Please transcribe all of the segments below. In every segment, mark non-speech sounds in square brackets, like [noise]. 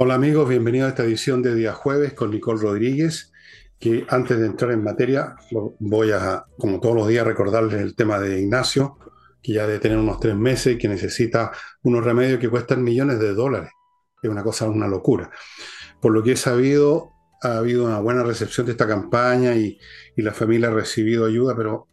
Hola amigos, bienvenidos a esta edición de día jueves con Nicole Rodríguez, que antes de entrar en materia voy a, como todos los días, recordarles el tema de Ignacio, que ya debe tener unos tres meses y que necesita unos remedios que cuestan millones de dólares. Es una cosa, una locura. Por lo que he sabido, ha habido una buena recepción de esta campaña y, y la familia ha recibido ayuda, pero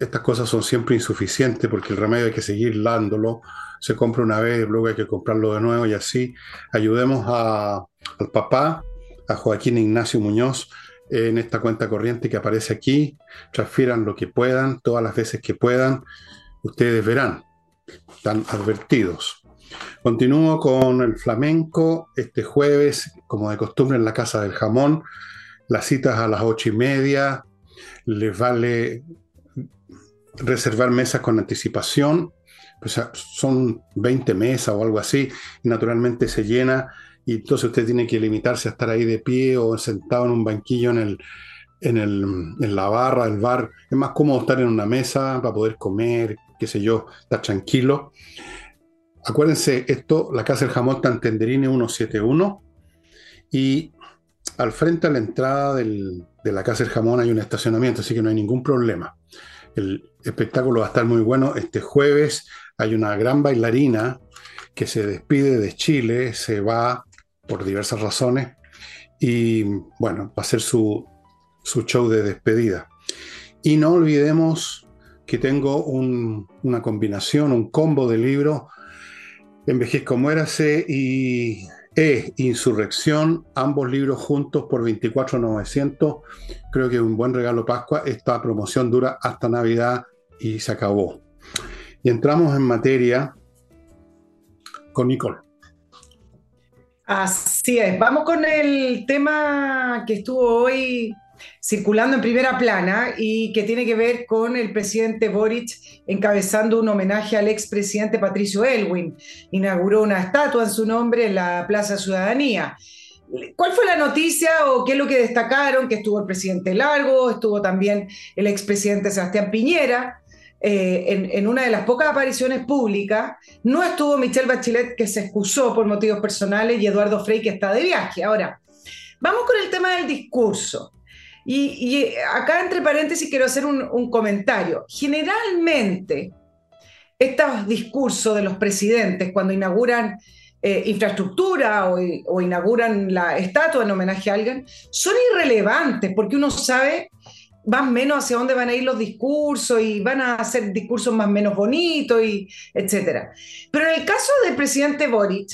estas cosas son siempre insuficientes porque el remedio hay que seguir dándolo se compra una vez, luego hay que comprarlo de nuevo y así. Ayudemos al papá, a Joaquín Ignacio Muñoz, en esta cuenta corriente que aparece aquí. Transfieran lo que puedan, todas las veces que puedan. Ustedes verán, están advertidos. Continúo con el flamenco este jueves, como de costumbre en la Casa del Jamón. Las citas a las ocho y media. Les vale reservar mesas con anticipación pues, son 20 mesas o algo así, y naturalmente se llena, y entonces usted tiene que limitarse a estar ahí de pie o sentado en un banquillo en, el, en, el, en la barra, el bar. Es más cómodo estar en una mesa para poder comer, qué sé yo, estar tranquilo. Acuérdense, esto, la Casa del Jamón está en Tenderini 171 y al frente a la entrada del, de la Casa del Jamón hay un estacionamiento, así que no hay ningún problema. El espectáculo va a estar muy bueno este jueves hay una gran bailarina que se despide de Chile, se va por diversas razones y bueno, va a ser su, show de despedida. Y no olvidemos que tengo una combinación, un combo de libros, Envejezco, muérase y E, Insurrección, ambos libros juntos por 24,900. Creo que es un buen regalo Pascua. Esta promoción dura hasta Navidad y se acabó. Y entramos en materia con Nicole. Así es, vamos con el tema que estuvo hoy circulando en primera plana y que tiene que ver con el presidente Boric encabezando un homenaje al expresidente Patricio Elwin. Inauguró una estatua en su nombre en la Plaza Ciudadanía. ¿Cuál fue la noticia o qué es lo que destacaron? Que estuvo el presidente Largo, estuvo también el expresidente Sebastián Piñera, eh, en, una de las pocas apariciones públicas, no estuvo Michelle Bachelet, que se excusó por motivos personales, y Eduardo Frey, que está de viaje. Ahora, vamos con el tema del discurso. Y, acá, entre paréntesis, quiero hacer un, comentario. Generalmente, estos discursos de los presidentes, cuando inauguran eh, infraestructura o, inauguran la estatua en homenaje a alguien, son irrelevantes porque uno sabe van menos hacia dónde van a ir los discursos y van a hacer discursos más menos bonitos y etcétera. Pero en el caso del presidente Boric,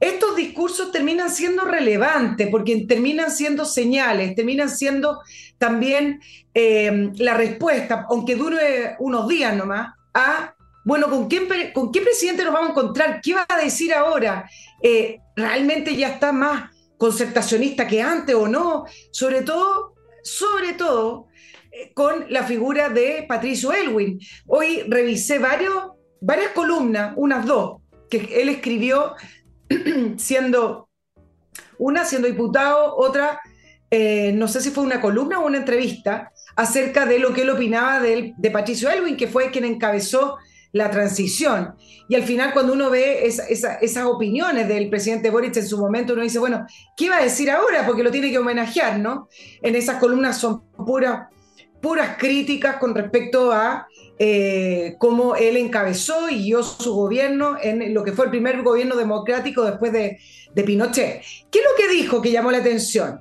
estos discursos terminan siendo relevantes porque terminan siendo señales, terminan siendo también eh, la respuesta, aunque dure unos días nomás, a, bueno, ¿con, quién, ¿con qué presidente nos vamos a encontrar? ¿Qué va a decir ahora? Eh, ¿Realmente ya está más concertacionista que antes o no? Sobre todo sobre todo eh, con la figura de Patricio Elwin. Hoy revisé varias columnas, unas dos, que él escribió [clears throat] siendo, una siendo diputado, otra, eh, no sé si fue una columna o una entrevista, acerca de lo que él opinaba de, de Patricio Elwin, que fue quien encabezó la transición. Y al final, cuando uno ve esas opiniones del presidente Boric en su momento, uno dice, bueno, ¿qué va a decir ahora? Porque lo tiene que homenajear, ¿no? En esas columnas son puras, puras críticas con respecto a eh, cómo él encabezó y guió su gobierno en lo que fue el primer gobierno democrático después de, Pinochet. ¿Qué es lo que dijo que llamó la atención?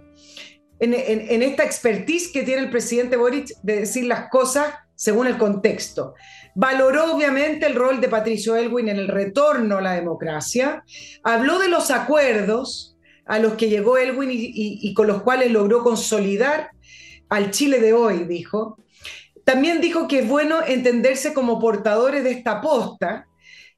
En, en esta expertise que tiene el presidente Boric de decir las cosas según el contexto. Valoró obviamente el rol de Patricio Elwin en el retorno a la democracia, habló de los acuerdos a los que llegó Elwin y, con los cuales logró consolidar al Chile de hoy, dijo. También dijo que es bueno entenderse como portadores de esta posta.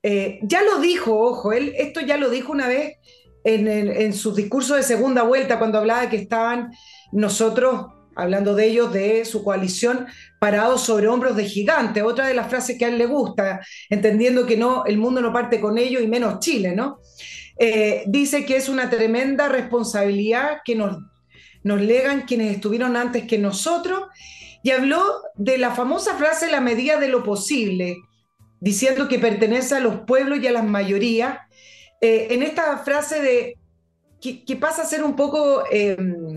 Eh, ya lo dijo, ojo, él esto ya lo dijo una vez en, en su discurso de segunda vuelta, cuando hablaba que estaban nosotros hablando de ellos, de su coalición, parados sobre hombros de gigantes, otra de las frases que a él le gusta, entendiendo que no, el mundo no parte con ellos y menos Chile, ¿no? Eh, dice que es una tremenda responsabilidad que nos, nos legan quienes estuvieron antes que nosotros, y habló de la famosa frase la medida de lo posible, diciendo que pertenece a los pueblos y a las mayorías, eh, en esta frase de que, pasa a ser un poco, em,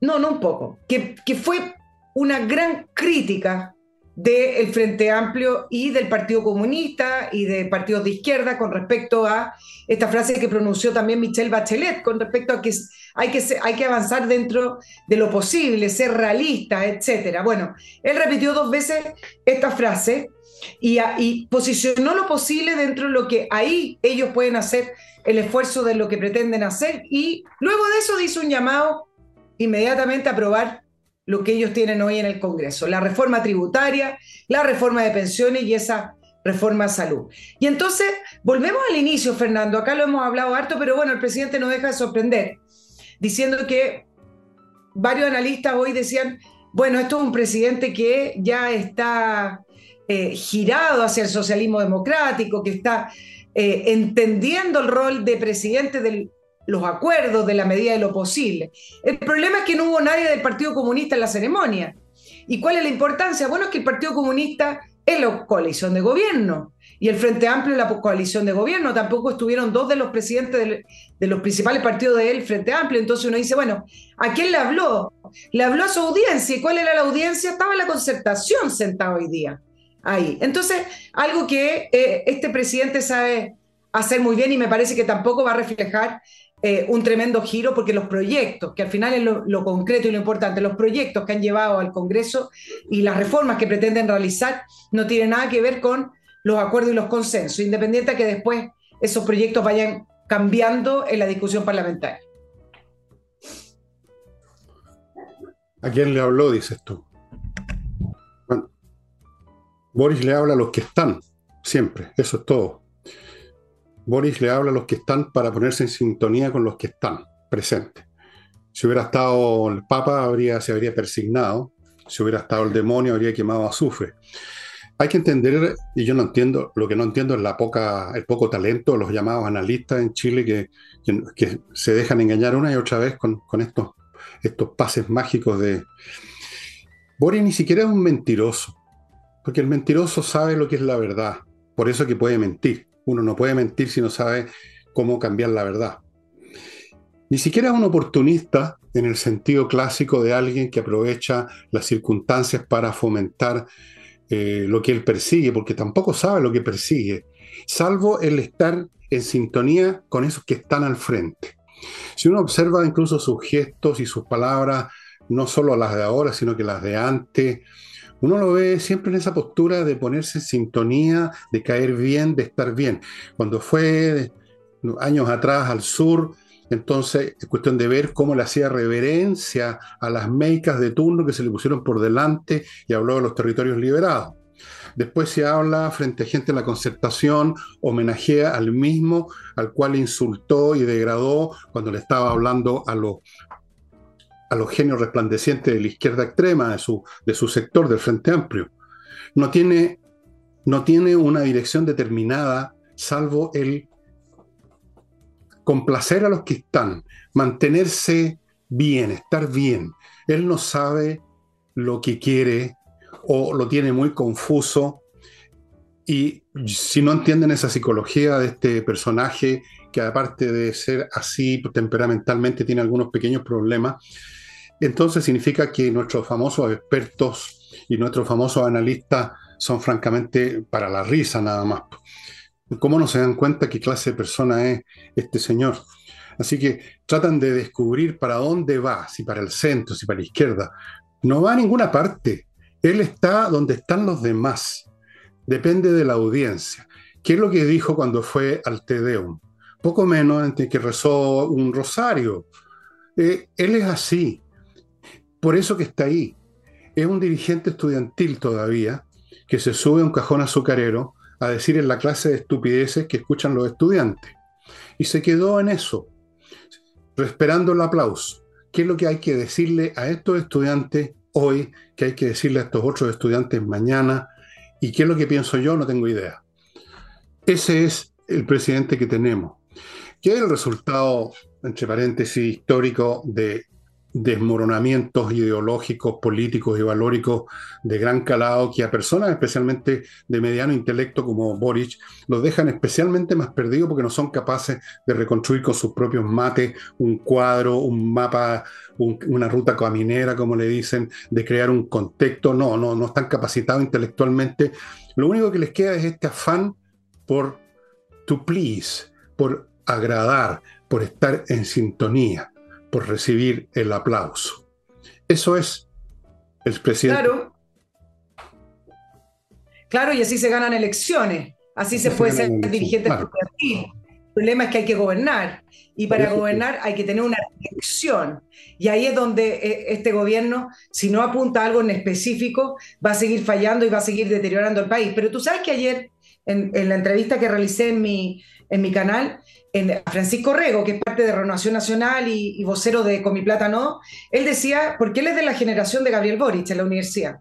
no, no un poco, que, que fue una gran crítica del Frente Amplio y del Partido Comunista y de partidos de izquierda con respecto a esta frase que pronunció también Michelle Bachelet, con respecto a que hay que, hay que avanzar dentro de lo posible, ser realista, etc. Bueno, él repitió dos veces esta frase y, y posicionó lo posible dentro de lo que ahí ellos pueden hacer el esfuerzo de lo que pretenden hacer y luego de eso hizo un llamado inmediatamente a aprobar lo que ellos tienen hoy en el Congreso, la reforma tributaria, la reforma de pensiones y esa reforma de salud. Y entonces, volvemos al inicio, Fernando, acá lo hemos hablado harto, pero bueno, el presidente no deja de sorprender, diciendo que varios analistas hoy decían, bueno, esto es un presidente que ya está eh, girado hacia el socialismo democrático, que está eh, entendiendo el rol de presidente del los acuerdos de la medida de lo posible. El problema es que no hubo nadie del Partido Comunista en la ceremonia. ¿Y cuál es la importancia? Bueno, es que el Partido Comunista es la coalición de gobierno y el Frente Amplio es la coalición de gobierno. Tampoco estuvieron dos de los presidentes de, los principales partidos del Frente Amplio. Entonces uno dice, bueno, ¿a quién le habló? Le habló a su audiencia. ¿Y cuál era la audiencia? Estaba la concertación sentado hoy día. Ahí. Entonces, algo que eh, este presidente sabe hacer muy bien y me parece que tampoco va a reflejar eh, un tremendo giro porque los proyectos, que al final es lo, concreto y lo importante, los proyectos que han llevado al Congreso y las reformas que pretenden realizar no tienen nada que ver con los acuerdos y los consensos, independiente de que después esos proyectos vayan cambiando en la discusión parlamentaria. ¿A quién le habló, dices tú? Boris le habla a los que están, siempre, eso es todo. Boris le habla a los que están para ponerse en sintonía con los que están presentes. Si hubiera estado el Papa, habría, se habría persignado. Si hubiera estado el demonio, habría quemado azufre. Hay que entender, y yo no entiendo, lo que no entiendo es la poca, el poco talento de los llamados analistas en Chile que, que, se dejan engañar una y otra vez con, con estos, estos pases mágicos de... Boris ni siquiera es un mentiroso, porque el mentiroso sabe lo que es la verdad, por eso que puede mentir. Uno no puede mentir si no sabe cómo cambiar la verdad. Ni siquiera es un oportunista en el sentido clásico de alguien que aprovecha las circunstancias para fomentar eh, lo que él persigue, porque tampoco sabe lo que persigue, salvo el estar en sintonía con esos que están al frente. Si uno observa incluso sus gestos y sus palabras, no solo las de ahora, sino que las de antes, uno lo ve siempre en esa postura de ponerse en sintonía, de caer bien, de estar bien. Cuando fue años atrás al sur, entonces es cuestión de ver cómo le hacía reverencia a las meicas de turno que se le pusieron por delante y habló de los territorios liberados. Después se habla frente a gente en la concertación, homenajea al mismo al cual insultó y degradó cuando le estaba hablando a los a los genios resplandecientes de la izquierda extrema, de su, de su sector, del Frente Amplio. No tiene, no tiene una dirección determinada, salvo el complacer a los que están, mantenerse bien, estar bien. Él no sabe lo que quiere o lo tiene muy confuso. Y si no entienden esa psicología de este personaje, que aparte de ser así temperamentalmente tiene algunos pequeños problemas, entonces significa que nuestros famosos expertos y nuestros famosos analistas son francamente para la risa nada más. ¿Cómo no se dan cuenta qué clase de persona es este señor? Así que tratan de descubrir para dónde va, si para el centro, si para la izquierda. No va a ninguna parte. Él está donde están los demás. Depende de la audiencia. ¿Qué es lo que dijo cuando fue al Tedeum? Poco menos entre que rezó un rosario. Eh, él es así por eso que está ahí. Es un dirigente estudiantil todavía que se sube a un cajón azucarero a decir en la clase de estupideces que escuchan los estudiantes. Y se quedó en eso, esperando el aplauso. ¿Qué es lo que hay que decirle a estos estudiantes hoy? ¿Qué hay que decirle a estos otros estudiantes mañana? ¿Y qué es lo que pienso yo? No tengo idea. Ese es el presidente que tenemos. ¿Qué es el resultado, entre paréntesis, histórico de desmoronamientos ideológicos, políticos y valóricos de gran calado que a personas especialmente de mediano intelecto como Boric los dejan especialmente más perdidos porque no son capaces de reconstruir con sus propios mates un cuadro, un mapa, una ruta caminera, como le dicen, de crear un contexto. No, no, no están capacitados intelectualmente. Lo único que les queda es este afán por to please, por agradar, por estar en sintonía por recibir el aplauso. Eso es el presidente. Claro. Claro, y así se ganan elecciones. Así se puede ser dirigente claro. El problema es que hay que gobernar. Y para gobernar hay que tener una elección. Y ahí es donde eh, este gobierno, si no apunta a algo en específico, va a seguir fallando y va a seguir deteriorando el país. Pero tú sabes que ayer, en, en la entrevista que realicé en mi, en mi canal, en Francisco Rego, que es parte de Renovación Nacional y, vocero de Comiplata No, él decía, porque él es de la generación de Gabriel Boric en la universidad,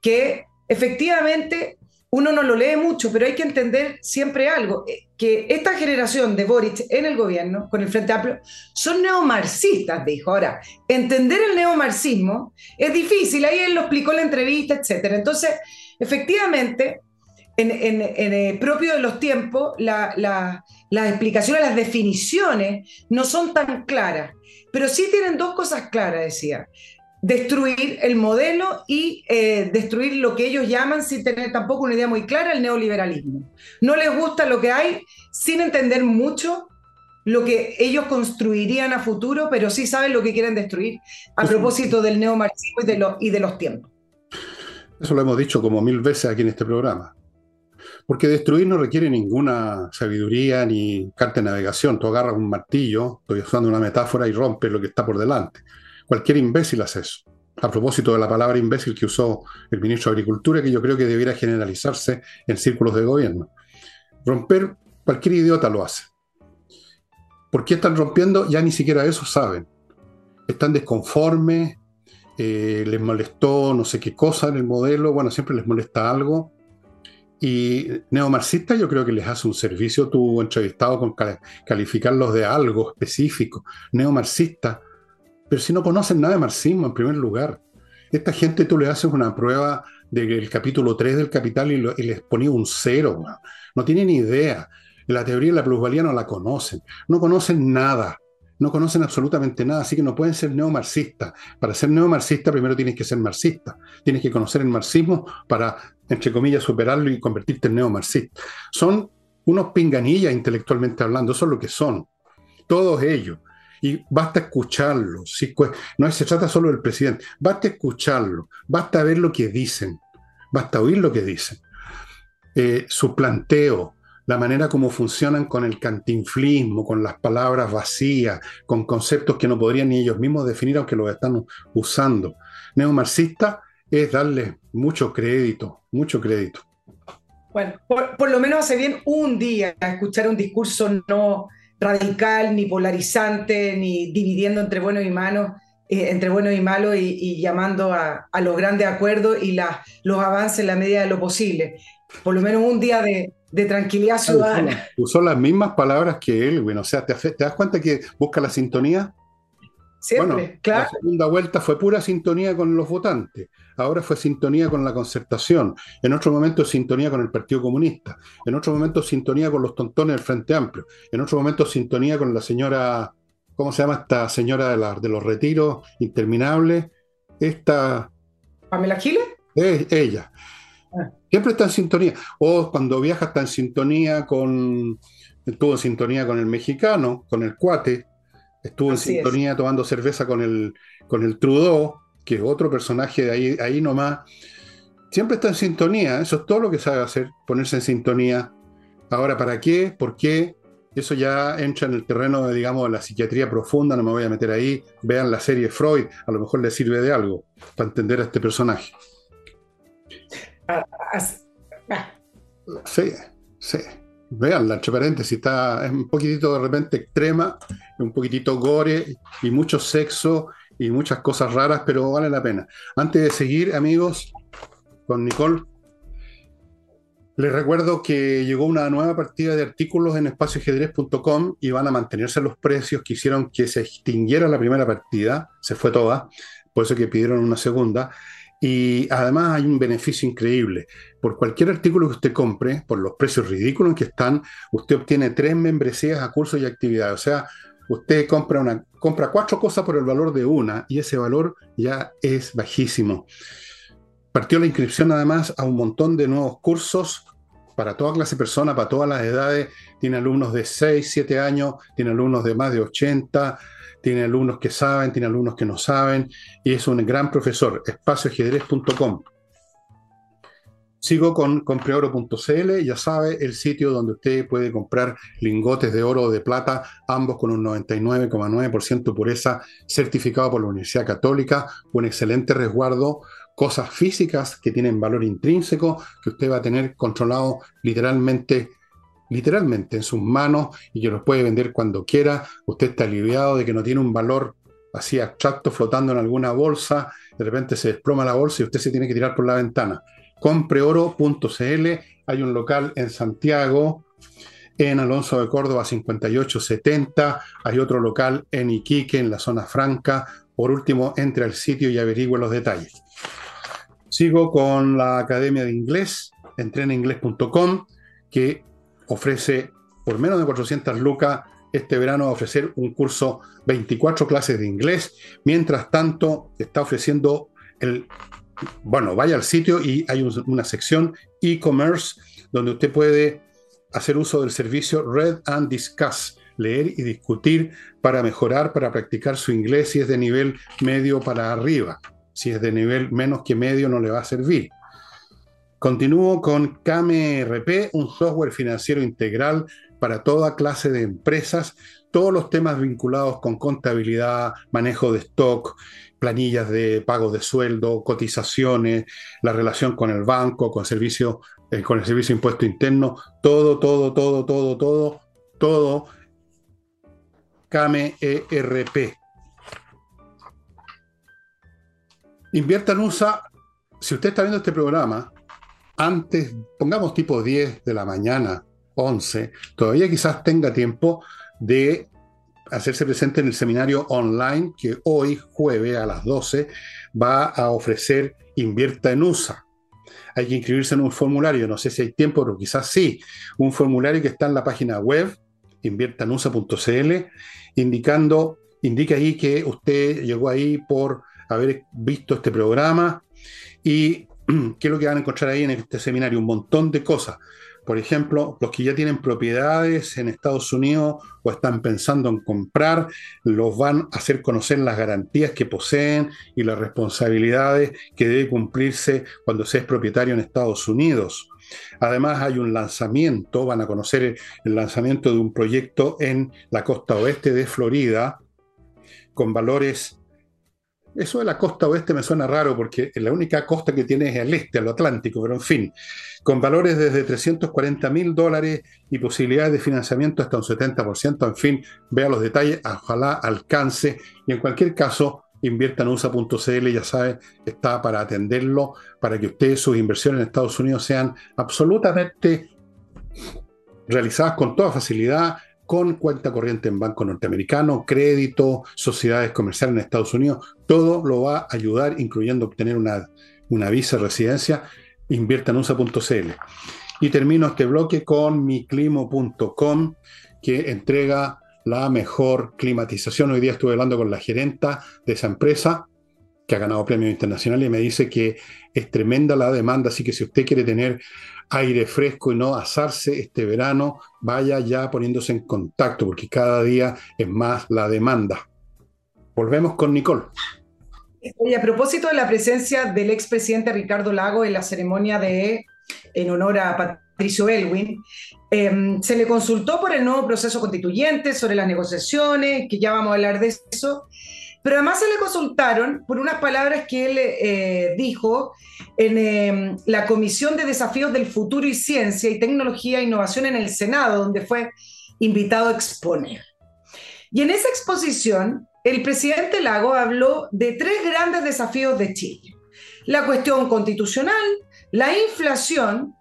que efectivamente uno no lo lee mucho, pero hay que entender siempre algo, eh, que esta generación de Boric en el gobierno, con el Frente Amplio, son neomarxistas, dijo. Ahora, entender el neomarxismo es difícil, ahí él lo explicó en la entrevista, etc. Entonces, efectivamente, en, en, en eh, propio de los tiempos, la, la, las explicaciones, las definiciones no son tan claras, pero sí tienen dos cosas claras, decía. Destruir el modelo y eh, destruir lo que ellos llaman, sin tener tampoco una idea muy clara, el neoliberalismo. No les gusta lo que hay, sin entender mucho lo que ellos construirían a futuro, pero sí saben lo que quieren destruir a propósito del neomarxismo y de, y de los tiempos. Eso lo hemos dicho como mil veces aquí en este programa. Porque destruir no requiere ninguna sabiduría ni carta de navegación. Tú agarras un martillo, estoy usando una metáfora, y rompes lo que está por delante. Cualquier imbécil hace eso. A propósito de la palabra imbécil que usó el ministro de Agricultura, que yo creo que debiera generalizarse en círculos de gobierno. Romper, cualquier idiota lo hace. ¿Por qué están rompiendo? Ya ni siquiera eso saben. Están desconformes, eh, les molestó no sé qué cosa en el modelo, bueno, siempre les molesta algo, y neomarxista yo creo que les hace un servicio tu entrevistado con calificarlos de algo específico. Neomarxista. Pero si no conocen nada de marxismo en primer lugar. Esta gente tú le haces una prueba del capítulo 3 del Capital y, les ponía un cero. No tienen idea. La teoría de la plusvalía no la conocen. No conocen nada no conocen absolutamente nada, así que no pueden ser neomarxistas. Para ser neomarxista primero tienes que ser marxista, tienes que conocer el marxismo para, entre comillas, superarlo y convertirte en neomarxista. Son unos pinganillas intelectualmente hablando, eso es lo que son, todos ellos. Y basta escucharlos, no se trata solo del presidente, basta escucharlo, basta ver lo que dicen, basta oír lo que dicen. Eh, su planteo, la manera como funcionan con el cantinflismo, con las palabras vacías, con conceptos que no podrían ni ellos mismos definir, aunque los están usando. Neomarxista es darle mucho crédito, mucho crédito. Bueno, por, lo menos hace bien un día escuchar un discurso no radical, ni polarizante, ni dividiendo entre buenos y malos, eh, entre buenos y malos y, llamando a, los grandes acuerdos y los avances en la medida de lo posible. Por lo menos un día de, de tranquilidad ciudadana. Usó, las mismas palabras que él, bueno, o sea, ¿te, das cuenta que busca la sintonía? Siempre, claro. La segunda vuelta fue pura sintonía con los votantes, ahora fue sintonía con la concertación, en otro momento sintonía con el Partido Comunista, en otro momento sintonía con los tontones del Frente Amplio, en otro momento sintonía con la señora, ¿cómo se llama esta señora de, la, de los retiros interminables? Esta... ¿Pamela Giles? ella. Siempre está en sintonía. O cuando viaja está en sintonía con. Estuvo en sintonía con el mexicano, con el cuate. Estuvo en sintonía tomando cerveza con el, con el Trudeau, que es otro personaje de ahí, ahí nomás. Siempre está en sintonía. Eso es todo lo que sabe hacer, ponerse en sintonía. Ahora, ¿para qué? ¿Por qué? Eso ya entra en el terreno de, digamos, la psiquiatría profunda, no me voy a meter ahí. Vean la serie Freud, a lo mejor les sirve de algo para entender a este personaje. Sí, sí. Vean, la entre paréntesis, está, es un poquitito de repente extrema, un poquitito gore y mucho sexo y muchas cosas raras, pero vale la pena. Antes de seguir, amigos, con Nicole, Les recuerdo que llegó una nueva partida de artículos en espacioajedrez.com y van a mantenerse los precios que hicieron que se extinguiera la primera partida, se fue toda, por eso que pidieron una segunda. Y además hay un beneficio increíble. Por cualquier artículo que usted compre, por los precios ridículos que están, usted obtiene tres membresías a cursos y actividades. O sea, usted compra, una, compra cuatro cosas por el valor de una y ese valor ya es bajísimo. Partió la inscripción además a un montón de nuevos cursos para toda clase de personas, para todas las edades. Tiene alumnos de 6, 7 años, tiene alumnos de más de 80, tiene alumnos que saben, tiene alumnos que no saben, y es un gran profesor, espacioajedrez.com. Sigo con compreoro.cl, ya sabe, el sitio donde usted puede comprar lingotes de oro o de plata, ambos con un 99,9% pureza, certificado por la Universidad Católica, un excelente resguardo, cosas físicas que tienen valor intrínseco, que usted va a tener controlado literalmente, literalmente en sus manos y que los puede vender cuando quiera. Usted está aliviado de que no tiene un valor así abstracto flotando en alguna bolsa, de repente se desploma la bolsa y usted se tiene que tirar por la ventana. Compreoro.cl, hay un local en Santiago, en Alonso de Córdoba 5870, hay otro local en Iquique, en la zona franca. Por último, entre al sitio y averigüe los detalles. Sigo con la Academia de Inglés, entrenainglés.com, que ofrece por menos de 400 lucas este verano a ofrecer un curso 24 clases de inglés. Mientras tanto, está ofreciendo el... Bueno, vaya al sitio y hay una sección e-commerce donde usted puede hacer uso del servicio Read and Discuss, leer y discutir para mejorar, para practicar su inglés si es de nivel medio para arriba. Si es de nivel menos que medio no le va a servir. Continúo con KMRP, un software financiero integral para toda clase de empresas, todos los temas vinculados con contabilidad, manejo de stock, planillas de pago de sueldo, cotizaciones, la relación con el banco, con, servicio, eh, con el servicio de impuesto interno, todo, todo, todo, todo, todo, todo, KMERP. Invierta en USA. Si usted está viendo este programa, antes, pongamos tipo 10 de la mañana, 11, todavía quizás tenga tiempo de hacerse presente en el seminario online que hoy, jueves a las 12, va a ofrecer Invierta en USA. Hay que inscribirse en un formulario, no sé si hay tiempo, pero quizás sí. Un formulario que está en la página web, inviertanusa.cl, indicando, indica ahí que usted llegó ahí por haber visto este programa y [clears throat] qué es lo que van a encontrar ahí en este seminario, un montón de cosas. Por ejemplo, los que ya tienen propiedades en Estados Unidos o están pensando en comprar, los van a hacer conocer las garantías que poseen y las responsabilidades que debe cumplirse cuando se es propietario en Estados Unidos. Además hay un lanzamiento, van a conocer el lanzamiento de un proyecto en la costa oeste de Florida con valores eso de la costa oeste me suena raro porque la única costa que tiene es el este, el Atlántico, pero en fin, con valores desde 340 mil dólares y posibilidades de financiamiento hasta un 70%, en fin, vea los detalles, ojalá alcance. Y en cualquier caso invierta en USA.cl, ya sabe, está para atenderlo, para que ustedes sus inversiones en Estados Unidos sean absolutamente realizadas con toda facilidad, con cuenta corriente en banco norteamericano, crédito, sociedades comerciales en Estados Unidos, todo lo va a ayudar, incluyendo obtener una, visa de residencia, invierta en. Y termino este bloque con miclimo.com, que entrega la mejor climatización. Hoy día estuve hablando con la gerenta de esa empresa, que ha ganado premios internacionales, y me dice que es tremenda la demanda, así que si usted quiere tener aire fresco y no asarse este verano, vaya ya poniéndose en contacto, porque cada día es más la demanda. Volvemos con Nicole. Y a propósito de la presencia del expresidente Ricardo Lago en la ceremonia de en honor a Patricio Elwin, em, se le consultó por el nuevo proceso constituyente, sobre las negociaciones, que ya vamos a hablar de eso, pero además se le consultaron por unas palabras que él eh, dijo en em, la Comisión de Desafíos del Futuro y Ciencia y Tecnología e Innovación en el Senado, donde fue invitado a exponer. Y en esa exposición, el presidente Lago habló de tres grandes desafíos de Chile. La cuestión constitucional, la inflación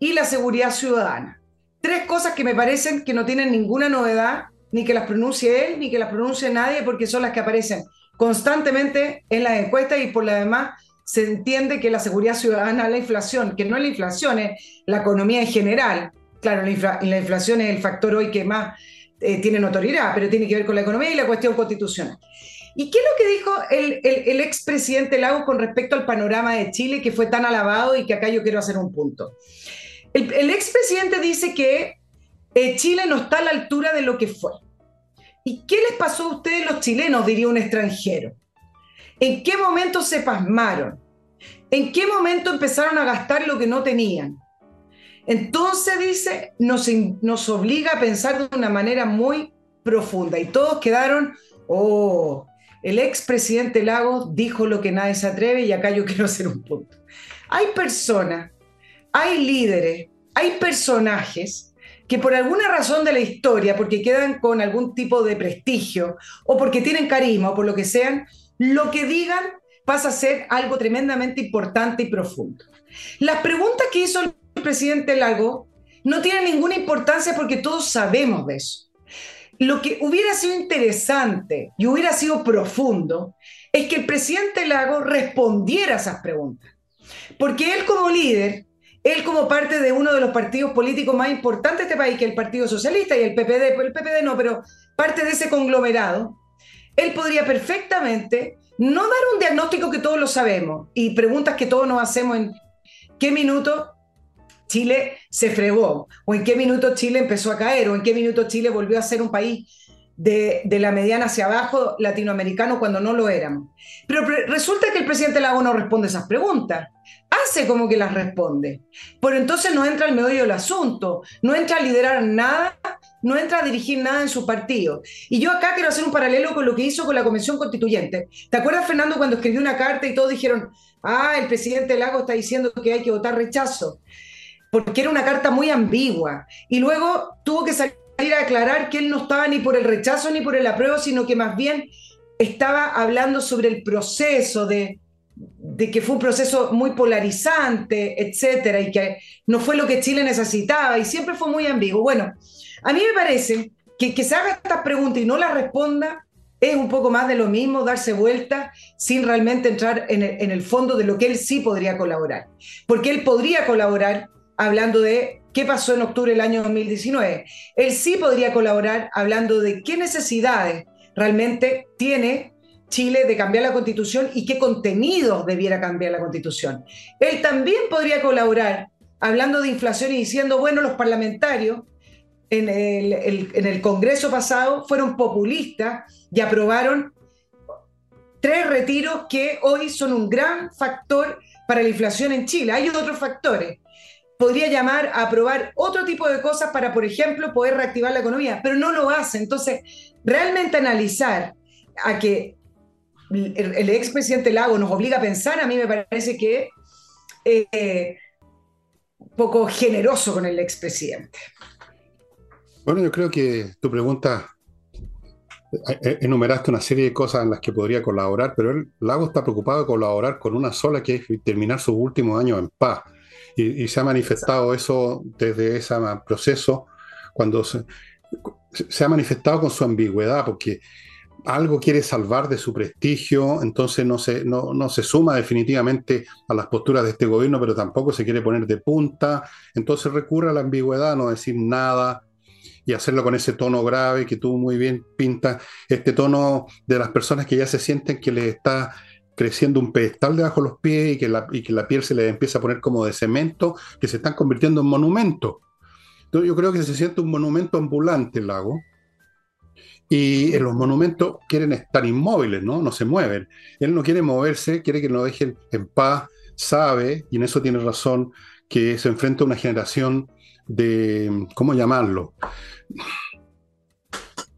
y la seguridad ciudadana. Tres cosas que me parecen que no tienen ninguna novedad, ni que las pronuncie él, ni que las pronuncie nadie, porque son las que aparecen constantemente en las encuestas y por lo demás se entiende que la seguridad ciudadana, la inflación, que no es la inflación, es la economía en general. Claro, la, inflación es el factor hoy que más eh, tiene notoriedad, pero tiene que ver con la economía y la cuestión constitucional. ¿Y qué es lo que dijo el, el, expresidente Lagos con respecto al panorama de Chile, que fue tan alabado y que acá yo quiero hacer un punto? El, el expresidente dice que eh, Chile no está a la altura de lo que fue. ¿Y qué les pasó a ustedes los chilenos, diría un extranjero? ¿En qué momento se pasmaron? ¿En qué momento empezaron a gastar lo que no tenían? Entonces, dice, nos, obliga a pensar de una manera muy profunda y todos quedaron, oh, el expresidente Lagos dijo lo que nadie se atreve y acá yo [laughs] quiero hacer un punto. Hay personas, hay líderes, hay personajes que por alguna razón de la historia, porque quedan con algún tipo de prestigio o porque tienen carisma o por lo que sean, lo que digan pasa a ser algo tremendamente importante y profundo. Las preguntas que hizo el presidente Lago no tienen ninguna importancia porque todos sabemos de eso. Lo que hubiera sido interesante y hubiera sido profundo es que el presidente Lago respondiera a esas preguntas. Porque él como líder, él como parte de uno de los partidos políticos más importantes de este país, que es el Partido Socialista y el PPD, el PPD no, pero parte de ese conglomerado, él podría perfectamente no dar un diagnóstico que todos lo sabemos y preguntas que todos nos hacemos en qué minuto Chile se fregó, o en qué minuto Chile empezó a caer, o en qué minuto Chile volvió a ser un país de, la mediana hacia abajo latinoamericano cuando no lo éramos. Pero resulta que el presidente Lago no responde esas preguntas, hace como que las responde, pero entonces no entra al medio del asunto, no entra a liderar nada, no entra a dirigir nada en su partido. Y yo acá quiero hacer un paralelo con lo que hizo con la Convención Constituyente. ¿Te acuerdas, Fernando, cuando escribió una carta y todos dijeron, ah, el presidente Lago está diciendo que hay que votar rechazo? porque era una carta muy ambigua. Y luego tuvo que salir a aclarar que él no estaba ni por el rechazo ni por el apruebo, sino que más bien estaba hablando sobre el proceso de, de que fue un proceso muy polarizante, etcétera, y que no fue lo que Chile necesitaba, y siempre fue muy ambiguo. Bueno, a mí me parece que que se haga estas preguntas y no las responda es un poco más de lo mismo, darse vuelta sin realmente entrar en el, en el fondo de lo que él sí podría colaborar. Porque él podría colaborar hablando de qué pasó en octubre del año 2019. Él sí podría colaborar hablando de qué necesidades realmente tiene Chile de cambiar la constitución y qué contenidos debiera cambiar la constitución. Él también podría colaborar hablando de inflación y diciendo, bueno, los parlamentarios en el, en el Congreso pasado fueron populistas y aprobaron tres retiros que hoy son un gran factor para la inflación en Chile. Hay otros factores, podría llamar a aprobar otro tipo de cosas para, por ejemplo, poder reactivar la economía, pero no lo hace. Entonces, realmente analizar a que el, expresidente Lago nos obliga a pensar, a mí me parece que es eh, poco generoso con el expresidente. Bueno, yo creo que tu pregunta eh, eh, enumeraste una serie de cosas en las que podría colaborar, pero el Lago está preocupado de colaborar con una sola, que es terminar sus últimos años en paz. Y, se ha manifestado eso desde ese proceso, cuando se, ha manifestado con su ambigüedad, porque algo quiere salvar de su prestigio, entonces no se, no, no, se suma definitivamente a las posturas de este gobierno, pero tampoco se quiere poner de punta, entonces recurre a la ambigüedad, no decir nada y hacerlo con ese tono grave que tú muy bien pintas, este tono de las personas que ya se sienten que les está creciendo un pedestal debajo de los pies y que, la, y que la piel se les empieza a poner como de cemento, que se están convirtiendo en monumentos. Entonces yo creo que se siente un monumento ambulante el lago. Y en los monumentos quieren estar inmóviles, ¿no? No se mueven. Él no quiere moverse, quiere que lo dejen en paz, sabe, y en eso tiene razón, que se enfrenta a una generación de, ¿cómo llamarlo?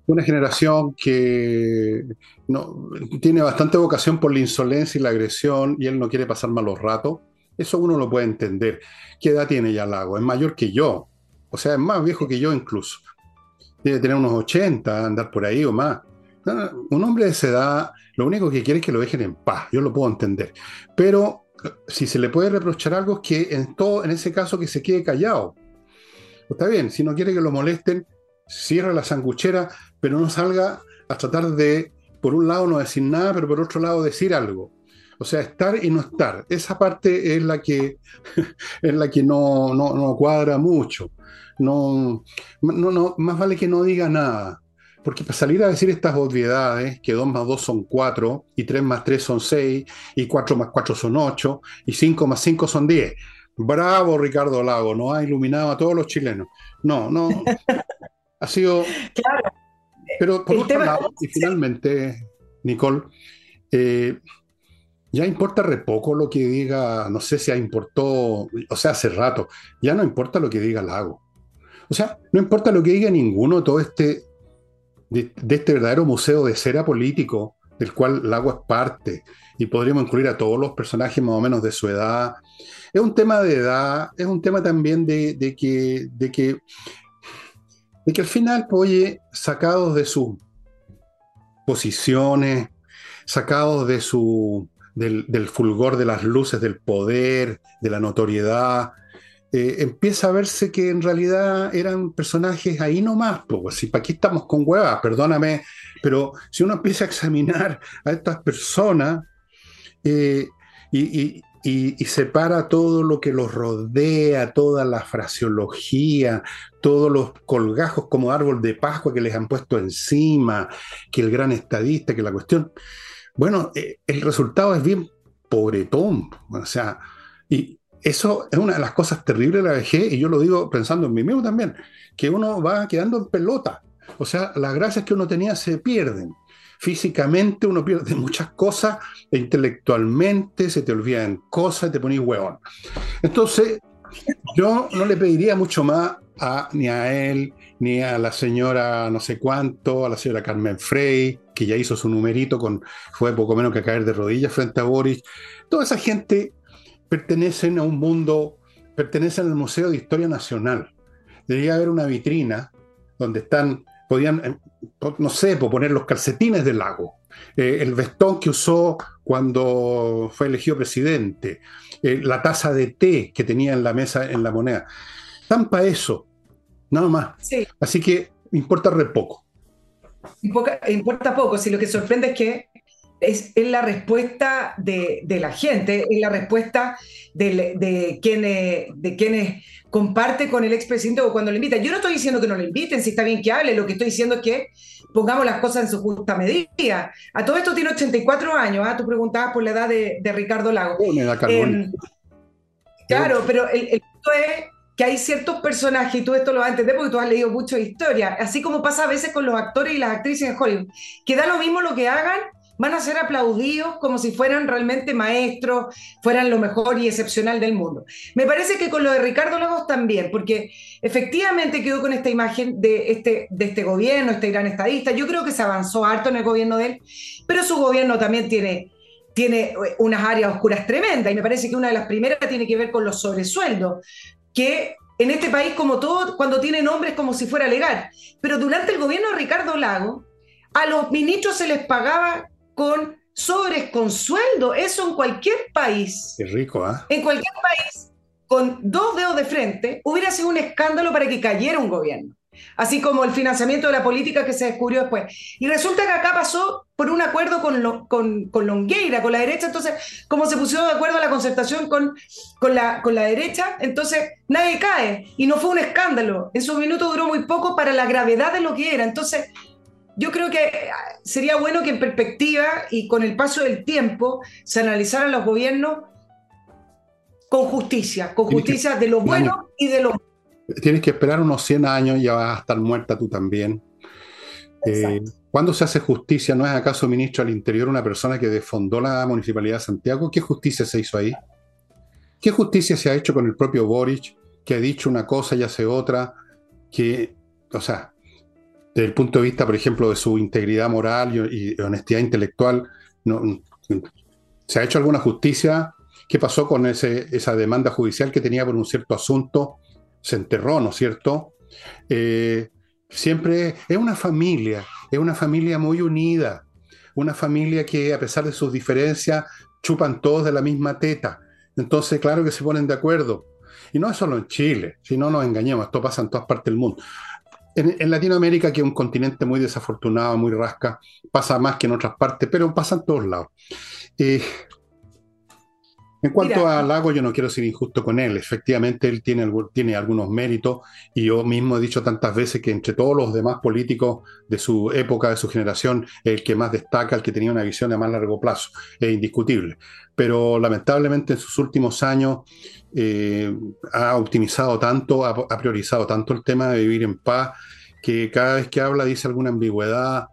Una generación que no, tiene bastante vocación por la insolencia y la agresión y él no quiere pasar malos ratos. Eso uno lo puede entender. ¿Qué edad tiene ya Lago? Es mayor que yo. O sea, es más viejo que yo incluso. Debe tener unos 80, andar por ahí o más. un hombre de esa edad, lo único que quiere es que lo dejen en paz. Yo lo puedo entender. Pero si se le puede reprochar algo es que en todo, en ese caso que se quede callado. Está bien, si no quiere que lo molesten, cierra la sanguchera, pero no salga a tratar de, por un lado, no decir nada, pero por otro lado, decir algo. O sea, estar y no estar. Esa parte es la que, [laughs] es la que no, no, no cuadra mucho. No, no, no, más vale que no diga nada. Porque para salir a decir estas obviedades, que 2 más 2 son 4, y 3 más 3 son 6, y 4 más 4 son 8, y 5 más 5 son 10. Bravo Ricardo Lago, no ha iluminado a todos los chilenos. No, no. [laughs] ha sido... Claro. Pero por otro lado, y finalmente, Nicole, eh, ya importa re poco lo que diga, no sé si ha importó, o sea, hace rato, ya no importa lo que diga Lago. O sea, no importa lo que diga ninguno todo este de, este verdadero museo de cera político, del cual Lago es parte, y podríamos incluir a todos los personajes más o menos de su edad. Es un tema de edad, es un tema también de, que, de, que, de que al final, pues, oye, sacados de sus posiciones, sacados de su, del, fulgor de las luces del poder, de la notoriedad, eh, empieza a verse que en realidad eran personajes ahí nomás, pues, si para aquí estamos con huevas, perdóname, pero si uno empieza a examinar a estas personas eh, y, separa todo lo que los rodea, toda la fraseología, todos los colgajos como árbol de Pascua que les han puesto encima, que el gran estadista, que la cuestión, bueno, eh, el resultado es bien pobretón, o sea, y, eso es una de las cosas terribles de la vejez, y yo lo digo pensando en mí mismo también, que uno va quedando en pelota. O sea, las gracias que uno tenía se pierden. Físicamente uno pierde [laughs] muchas cosas, e intelectualmente se te olvidan cosas, te pones huevón. Entonces, yo no le pediría mucho más a, ni a él, ni a la señora no sé cuánto, a la señora Carmen Frey, que ya hizo su numerito, con, fue poco menos que caer de rodillas frente a Boris. Toda esa gente pertenecen a un mundo, pertenecen al Museo de Historia Nacional. Debería haber una vitrina donde están, podían, eh, no sé, poner los calcetines del lago, eh, el vestón que usó cuando fue elegido presidente, eh, la taza de té que tenía en la mesa, en la moneda. Para eso, nada más. Así que importa re poco. importa poco, si lo que sorprende es que es, la respuesta de, la gente, es la respuesta de, quienes, de quienes comparte con el expresidente o cuando le invita. Yo no estoy diciendo que no le inviten, si está bien que hable, lo que estoy diciendo es que pongamos las cosas en su justa medida. A todo esto tiene 84 años, ¿ah? tú preguntabas por la edad de, Ricardo Lago. Eh, claro, pero el, punto es que hay ciertos personajes, y tú esto lo vas a entender porque tú has leído mucho historia, así como pasa a veces con los actores y las actrices en Hollywood, que da lo mismo lo que hagan, van a ser aplaudidos como si fueran realmente maestros, fueran lo mejor y excepcional del mundo. Me parece que con lo de Ricardo Lagos también, porque efectivamente quedó con esta imagen de este, de este gobierno, este gran estadista. Yo creo que se avanzó harto en el gobierno de él, pero su gobierno también tiene, tiene eh, unas áreas oscuras tremendas y me parece que una de las primeras tiene que ver con los sobresueldos, que en este país, como todo, cuando tiene nombres como si fuera legal. Pero durante el gobierno de Ricardo Lago, a los ministros se les pagaba con sobres con sueldo. Eso en cualquier país. Qué rico, ¿ah? En cualquier país, con dos dedos de frente, hubiera sido un escándalo para que cayera un gobierno. Así como el financiamiento de la política que se descubrió después. Y resulta que acá pasó por un acuerdo con, con, con Longueira, con la derecha. Entonces, como se pusieron de acuerdo a la concertación con, con, la, con la derecha, entonces nadie cae. Y no fue un escándalo. En su minuto duró muy poco para la gravedad de lo que era. Entonces, yo creo que ah, sería bueno que en perspectiva y con el paso del tiempo se analizaran los gobiernos con justicia, con justicia de lo bueno y de lo malo. Tienes que esperar unos 100 años, ya vas a estar muerta tú también. Eh, ¿Cuándo se hace justicia? ¿No es acaso ministro al Interior una persona que defondó la Municipalidad de Santiago? ¿Qué justicia se hizo ahí? ¿Qué justicia se ha hecho con el propio Boric, que ha dicho una cosa y hace otra? Que, o sea, desde el punto de vista, por ejemplo, de su integridad moral y, honestidad intelectual, ¿se ha hecho alguna justicia? ¿Qué pasó con ese, esa demanda judicial que tenía por un cierto asunto? Se enterró, ¿no es cierto? Eh, siempre es una familia, es una familia muy unida, una familia que a pesar de sus diferencias chupan todos de la misma teta. Entonces, claro que se ponen de acuerdo. Y no es solo en Chile, si no nos engañemos, esto pasa en todas partes del mundo. En, Latinoamérica, que es un continente muy desafortunado, muy rasca, pasa más que en otras partes, pero pasa en todos lados. Eh, en cuanto a Lago, yo no quiero ser injusto con él. Efectivamente, él tiene, tiene algunos méritos y yo mismo he dicho tantas veces que entre todos los demás políticos de su época, de su generación, el que más destaca, el que tenía una visión de más largo plazo, es indiscutible. Pero lamentablemente en sus últimos años eh, ha optimizado tanto, ha priorizado tanto el tema de vivir en paz, que cada vez que habla dice alguna ambigüedad,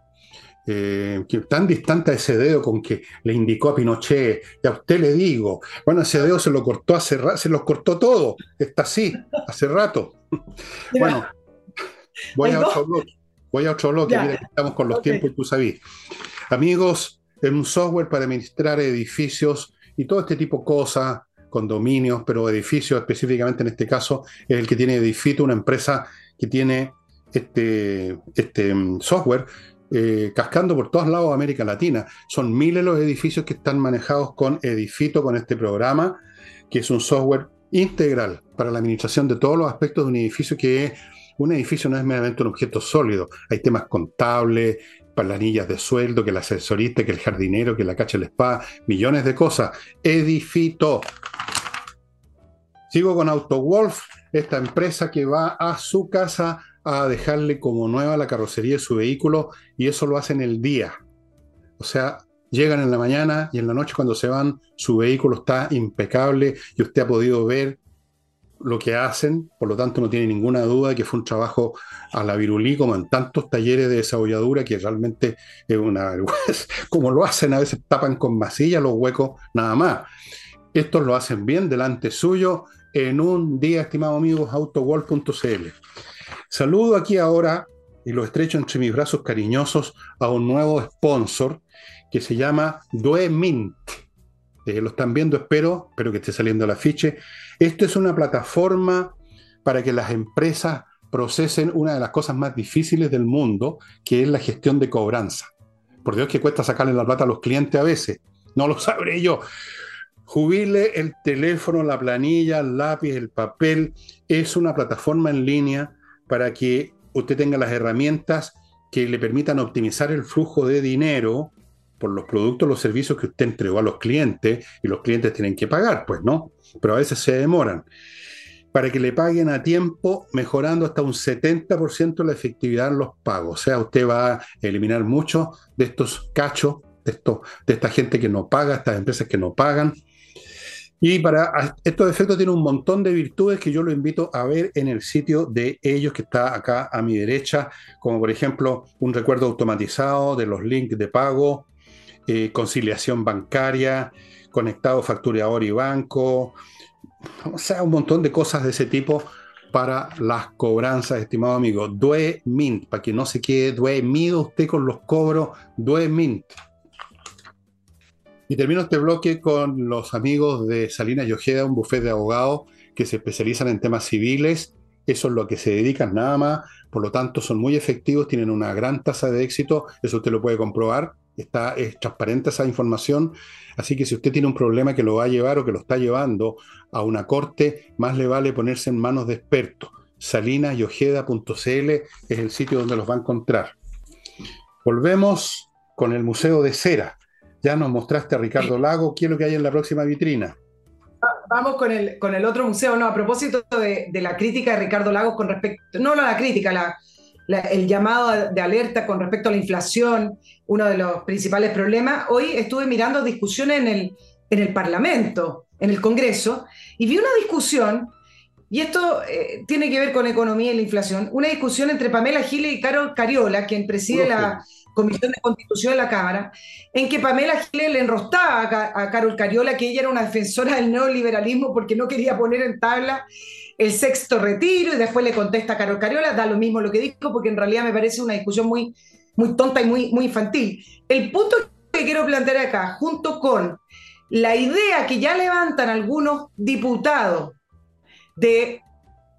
eh, que tan distante a ese dedo con que le indicó a Pinochet, y a usted le digo, bueno, ese dedo se lo cortó hace se los cortó todo, está así, hace rato. bueno, voy a otro bloque, voy a otro bloque, mira que estamos con los tiempos y tú sabes. Amigos, en un software para administrar edificios y todo este tipo de cosas, condominios, pero edificios específicamente en este caso, es el que tiene Edifito, una empresa que tiene este, este mm, software eh, cascando por todos lados de América Latina. Son miles los edificios que están manejados con Edifito, con este programa, que es un software integral para la administración de todos los aspectos de un edificio que un edificio no es meramente un objeto sólido. Hay temas contables, planillas de sueldo, que el asesorista, que el jardinero, que la cacha del spa, millones de cosas. Edifito. Sigo con AutoWolf, esta empresa que va a su casa a dejarle como nueva la carrocería de su vehículo y eso lo hacen el día. O sea, llegan en la mañana y en la noche cuando se van, su vehículo está impecable y usted ha podido ver lo que hacen, por lo tanto no tiene ninguna duda de que fue un trabajo a la virulí, como en tantos talleres de desabolladura, que realmente es una [laughs] vergüenza. Como lo hacen, a veces tapan con masilla los huecos, nada más. Estos lo hacen bien delante suyo en un día, estimados amigos, autowall.cl. Saludo aquí ahora y lo estrecho entre mis brazos cariñosos a un nuevo sponsor que se llama Duemint. Eh, lo están viendo, espero, espero que esté saliendo el afiche. Esto es una plataforma para que las empresas procesen una de las cosas más difíciles del mundo, que es la gestión de cobranza. Por Dios que cuesta sacarle la plata a los clientes a veces. No lo sabré yo. Jubile el teléfono, la planilla, el lápiz, el papel. Es una plataforma en línea para que usted tenga las herramientas que le permitan optimizar el flujo de dinero por los productos, los servicios que usted entregó a los clientes y los clientes tienen que pagar, pues, ¿no? Pero a veces se demoran. Para que le paguen a tiempo, mejorando hasta un 70% la efectividad en los pagos. O sea, usted va a eliminar muchos de estos cachos, de, de esta gente que no paga, estas empresas que no pagan, y para estos efectos tiene un montón de virtudes que yo lo invito a ver en el sitio de ellos que está acá a mi derecha, como por ejemplo un recuerdo automatizado de los links de pago, eh, conciliación bancaria, conectado facturador y banco, o sea, un montón de cosas de ese tipo para las cobranzas, estimado amigo. Due Mint, para que no se quede Due usted con los cobros, Due Mint. Y termino este bloque con los amigos de Salinas y Ojeda, un bufete de abogados que se especializan en temas civiles. Eso es lo que se dedican nada más. Por lo tanto, son muy efectivos, tienen una gran tasa de éxito. Eso usted lo puede comprobar. Está, es transparente esa información. Así que si usted tiene un problema que lo va a llevar o que lo está llevando a una corte, más le vale ponerse en manos de expertos. salinasyojeda.cl es el sitio donde los va a encontrar. Volvemos con el Museo de Cera. Ya nos mostraste a Ricardo Lago. ¿Qué es lo que hay en la próxima vitrina? Vamos con el, con el otro museo. No, a propósito de, la crítica de Ricardo Lagos con respecto, no, la crítica, el llamado de alerta con respecto a la inflación, uno de los principales problemas. Hoy estuve mirando discusiones en el, en el Parlamento, en el Congreso, y vi una discusión, y esto eh, tiene que ver con economía y la inflación, una discusión entre Pamela Giles y Carol Cariola, quien preside la Comisión de Constitución de la Cámara, en que Pamela Giles le enrostaba a, Carol Cariola que ella era una defensora del neoliberalismo porque no quería poner en tabla el sexto retiro y después le contesta a Carol Cariola, da lo mismo lo que dijo porque en realidad me parece una discusión muy, muy tonta y muy, muy infantil. El punto que quiero plantear acá, junto con la idea que ya levantan algunos diputados de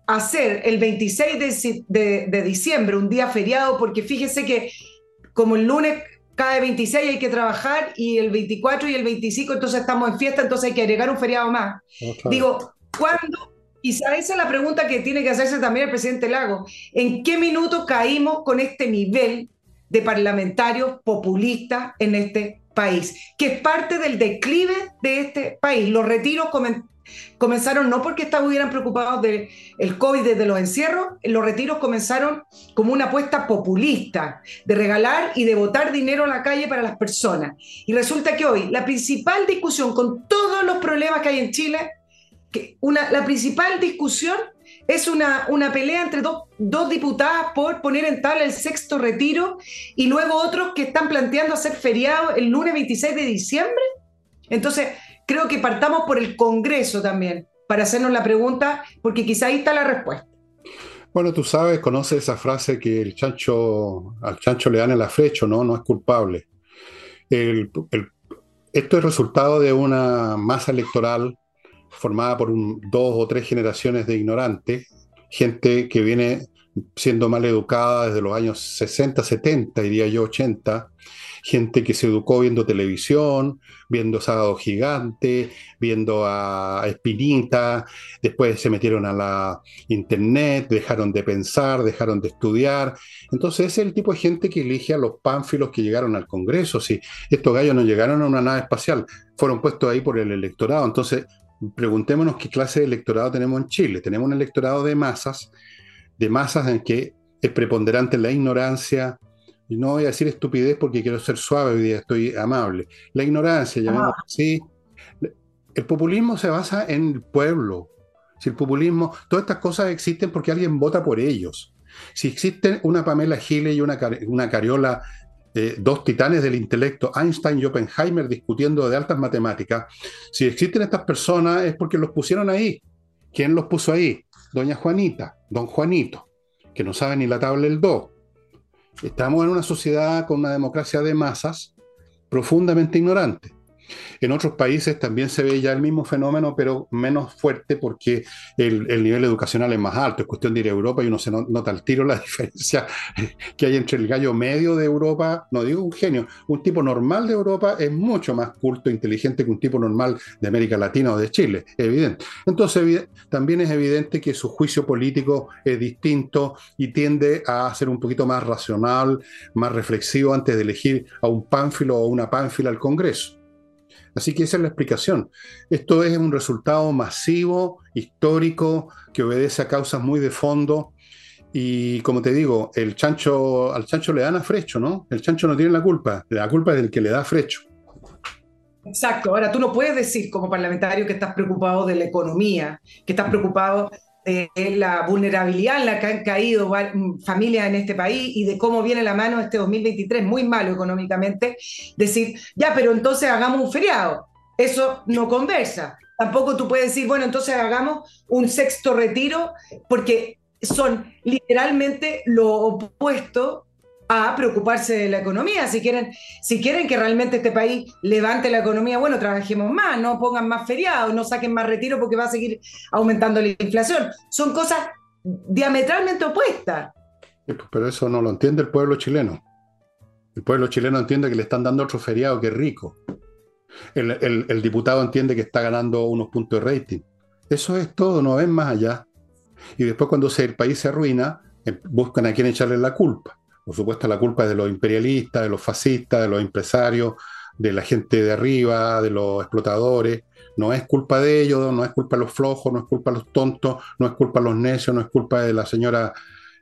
hacer el 26 de, de, de diciembre un día feriado, porque fíjese que como el lunes cada 26 hay que trabajar y el 24 y el 25 entonces estamos en fiesta, entonces hay que agregar un feriado más. Digo, ¿cuándo? Y esa es la pregunta que tiene que hacerse también el presidente Lago. ¿En qué minuto caímos con este nivel de parlamentarios populistas en este país? Que es parte del declive de este país. Los retiros comenzaron no porque estuvieran preocupados del el COVID desde los encierros, los retiros comenzaron como una apuesta populista de regalar y de botar dinero a la calle para las personas. Y resulta que hoy la principal discusión con todos los problemas que hay en Chile, que una, la principal discusión es una, una pelea entre dos, dos diputadas por poner en tabla el sexto retiro y luego otros que están planteando hacer feriado el lunes 26 de diciembre. Entonces, creo que partamos por el Congreso también, para hacernos la pregunta, porque quizá ahí está la respuesta. Bueno, tú sabes, conoces esa frase que el chancho, al chancho le dan el afrecho, ¿no? No es culpable. esto es resultado de una masa electoral formada por dos o tres generaciones de ignorantes, gente que viene siendo mal educada desde los años 60, 70, diría yo 80, gente que se educó viendo televisión, viendo Sábado Gigante, viendo a Espinita, después se metieron a la internet, dejaron de pensar, dejaron de estudiar. Entonces ese es el tipo de gente que elige a los pánfilos que llegaron al Congreso. Si estos gallos no llegaron a una nave espacial, fueron puestos ahí por el electorado. Entonces preguntémonos qué clase de electorado tenemos en Chile. Tenemos un electorado de masas, de masas en que es preponderante la ignorancia, y no voy a decir estupidez porque quiero ser suave hoy día, estoy amable. La ignorancia, llamemos así. El populismo se basa en el pueblo. Si el populismo, todas estas cosas existen porque alguien vota por ellos. Si existen una Pamela Giles y una, una Cariola, eh, dos titanes del intelecto, Einstein y Oppenheimer discutiendo de altas matemáticas, si existen estas personas es porque los pusieron ahí. ¿Quién los puso ahí? Doña Juanita, don Juanito, que no sabe ni la tabla del 2 Estamos en una sociedad con una democracia de masas profundamente ignorante. En otros países también se ve ya el mismo fenómeno, pero menos fuerte porque el, nivel educacional es más alto. Es cuestión de ir a Europa y uno se nota al tiro la [laughs] diferencia que hay entre el gallo medio de Europa, no digo un genio, un tipo normal de Europa es mucho más culto e inteligente que un tipo normal de América Latina o de Chile, evidente. Entonces también es evidente que su juicio político es distinto y tiende a ser un poquito más racional, más reflexivo antes de elegir a un pánfilo o una pánfila al Congreso. Así que esa es la explicación. Esto es un resultado masivo, histórico, que obedece a causas muy de fondo. Y como te digo, el chancho, al chancho le dan a Frecho, ¿no? El chancho no tiene la culpa, la culpa es del que le da a Frecho. Exacto. Ahora, tú no puedes decir como parlamentario que estás preocupado de la economía, que estás preocupado de la vulnerabilidad en la que han caído familias en este país y de cómo viene la mano este 2023, muy malo económicamente, decir, ya, pero entonces hagamos un feriado. Eso no conversa. Tampoco tú puedes decir, bueno, entonces hagamos un sexto retiro, porque son literalmente lo opuesto a preocuparse de la economía. Si quieren, si quieren que realmente este país levante la economía, bueno, trabajemos más, no pongan más feriados, no saquen más retiro porque va a seguir aumentando la inflación. Son cosas diametralmente opuestas. Pues, pero eso no lo entiende el pueblo chileno. El pueblo chileno entiende que le están dando otro feriado que rico. El, el diputado entiende que está ganando unos puntos de rating. Eso es todo, no ven más allá. Y después cuando el país se arruina, eh, buscan a quién echarle la culpa. Por supuesto, la culpa es de los imperialistas, de los fascistas, de los empresarios, de la gente de arriba, de los explotadores. No es culpa de ellos, no es culpa de los flojos, no es culpa de los tontos, no es culpa de los necios, no es culpa de la señora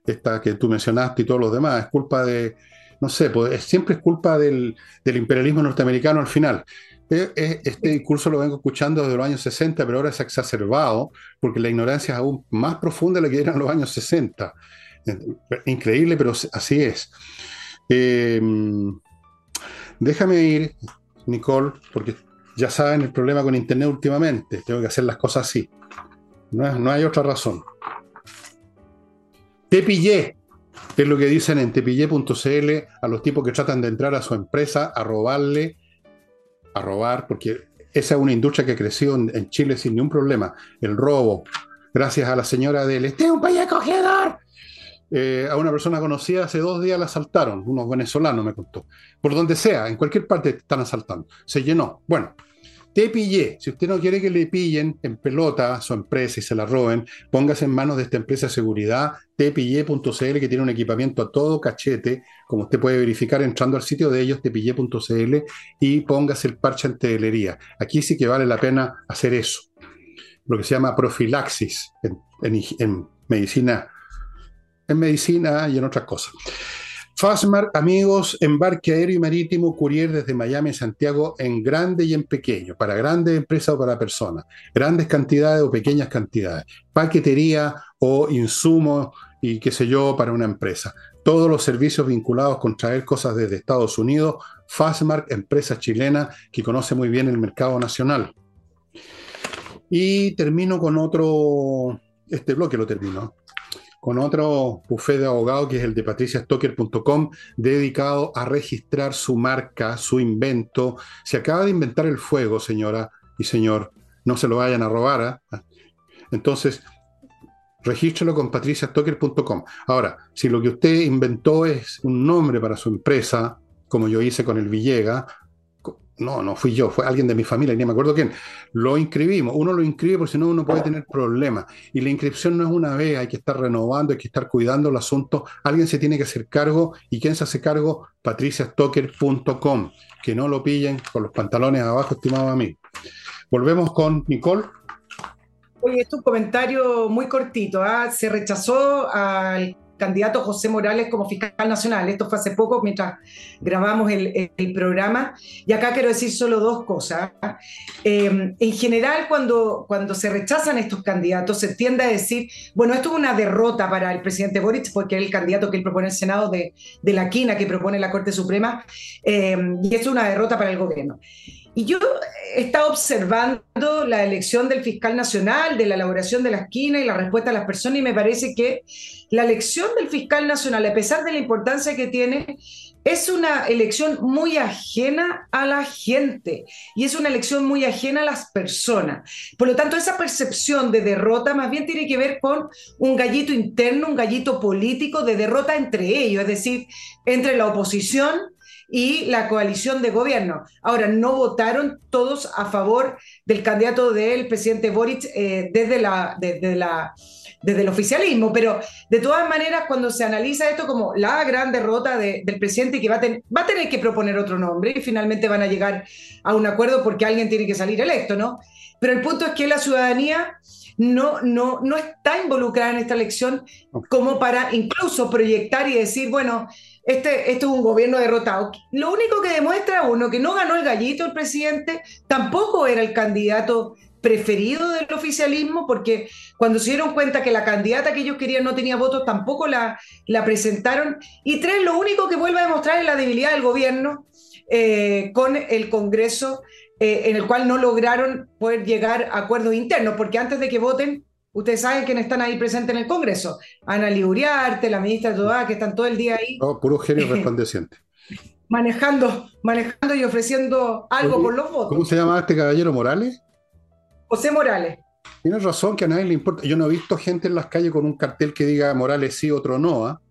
esta que tú mencionaste y todos los demás. Es culpa de, no sé, pues, siempre es culpa del, imperialismo norteamericano al final. E, e, este discurso lo vengo escuchando desde los años 60, pero ahora se ha exacerbado porque la ignorancia es aún más profunda de la que era en los años 60. Increíble, pero así es. Em, déjame ir, Nicole, porque ya saben el problema con Internet últimamente. Tengo que hacer las cosas así. No, hay otra razón. Te pillé, es lo que dicen en tepillé.cl a los tipos que tratan de entrar a su empresa a robarle, a robar, porque esa es una industria que creció en, en Chile sin ningún problema. El robo, gracias a la señora del este es un país acogedor, eh, a una persona conocida hace dos días la asaltaron, unos venezolanos me contó. Por donde sea, en cualquier parte están asaltando. Se llenó. Bueno, te pillé. Si usted no quiere que le pillen en pelota a su empresa y se la roben, póngase en manos de esta empresa de seguridad, tpille.cl, que tiene un equipamiento a todo cachete, como usted puede verificar entrando al sitio de ellos, tpille.cl, y póngase el parche en telería. Aquí sí que vale la pena hacer eso. Lo que se llama profilaxis en medicina en medicina y en otras cosas. Fastmark, amigos, embarque aéreo y marítimo, courier desde Miami a Santiago en grande y en pequeño, para grandes empresas o para personas, grandes cantidades o pequeñas cantidades, paquetería o insumos y qué sé yo para una empresa. Todos los servicios vinculados con traer cosas desde Estados Unidos, Fastmark, empresa chilena que conoce muy bien el mercado nacional. Y termino con otro, este bloque lo termino con otro buffet de abogado que es el de patriciastocker.com, dedicado a registrar su marca, su invento. Se acaba de inventar el fuego, señora y señor, no se lo vayan a robar. ¿ah? Entonces, regístrelo con patriciastocker.com. Ahora, si lo que usted inventó es un nombre para su empresa, como yo hice con el Villega, no, no fui yo, fue alguien de mi familia, ni me acuerdo quién, lo inscribimos. Uno lo inscribe porque si no uno puede tener problemas. Y la inscripción no es una vez, hay que estar renovando, hay que estar cuidando el asunto. Alguien se tiene que hacer cargo. ¿Y quién se hace cargo? patriciastocker.com. Que no lo pillen con los pantalones abajo, estimado a mí. Volvemos con Nicole. Oye, es un comentario muy cortito. ¿ah? Se rechazó al candidato José Morales como fiscal nacional. Esto fue hace poco mientras grabamos el, programa. Y acá quiero decir solo dos cosas. Eh, en general, cuando, cuando se rechazan estos candidatos, se tiende a decir, bueno, esto es una derrota para el presidente Boric, porque es el candidato que él propone el Senado de, de la quina que propone la Corte Suprema, eh, y es una derrota para el gobierno. Y yo he estado observando la elección del fiscal nacional, de la elaboración de la esquina y la respuesta a las personas, y me parece que la elección del fiscal nacional, a pesar de la importancia que tiene, es una elección muy ajena a la gente y es una elección muy ajena a las personas. Por lo tanto, esa percepción de derrota más bien tiene que ver con un gallito interno, un gallito político de derrota entre ellos, es decir, entre la oposición y la coalición de gobierno. Ahora, no votaron todos a favor del candidato del presidente Boric eh, desde, la, la, desde el oficialismo, pero de todas maneras, cuando se analiza esto como la gran derrota del presidente que va a, va a tener que proponer otro nombre y finalmente van a llegar a un acuerdo porque alguien tiene que salir electo, ¿no? Pero el punto es que la ciudadanía no, no, no está involucrada en esta elección como para incluso proyectar y decir, bueno, este, este es un gobierno derrotado. Lo único que demuestra uno que no ganó el gallito el presidente, tampoco era el candidato preferido del oficialismo, porque cuando se dieron cuenta que la candidata que ellos querían no tenía votos, tampoco la, la presentaron. Y tres, lo único que vuelve a demostrar es la debilidad del gobierno eh, con el Congreso, eh, en el cual no lograron poder llegar a acuerdos internos, porque antes de que voten, Ustedes saben quiénes están ahí presentes en el Congreso. Ana Liuriarte, la ministra Toda, que están todo el día ahí. Oh, puro genio [laughs] resplandeciente. manejando, manejando y ofreciendo algo por los votos. ¿Cómo se llama este caballero Morales? José Morales. Tienes razón que a nadie le importa. Yo no he visto gente en las calles con un cartel que diga Morales sí, otro no. ¿ah?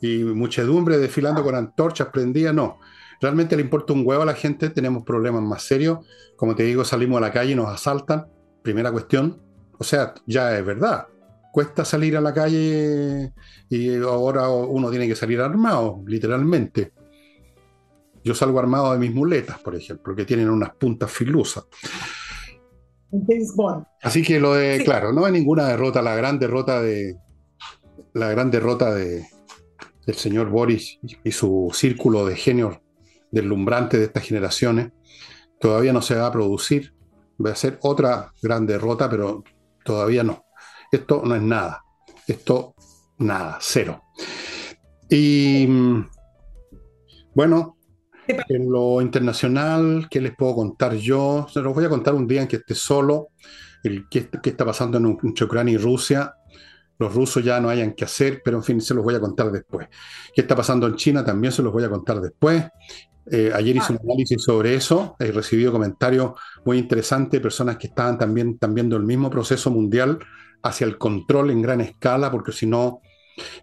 Y muchedumbre desfilando con antorchas prendidas, no. Realmente le importa un huevo a la gente. Tenemos problemas más serios. Como te digo, salimos a la calle y nos asaltan. Primera cuestión. O sea, ya es verdad. Cuesta salir a la calle y ahora uno tiene que salir armado, literalmente. Yo salgo armado de mis muletas, por ejemplo, que tienen unas puntas filosas. Así que lo de, claro, no hay ninguna derrota, la gran derrota de la gran derrota de, del señor Boris y su círculo de genios deslumbrantes de estas generaciones todavía no se va a producir. Va a ser otra gran derrota, pero todavía no. Esto no es nada. Esto, nada, cero. Y bueno, en lo internacional, ¿qué les puedo contar yo? Se los voy a contar un día en que esté solo, el, qué, está pasando en, entre Ucrania y Rusia. Los rusos ya no hayan que hacer, pero en fin, se los voy a contar después. ¿Qué está pasando en China? También se los voy a contar después. Eh, ayer hice un análisis sobre eso, he recibido comentarios muy interesantes de personas que estaban también, viendo el mismo proceso mundial hacia el control en gran escala, porque si no,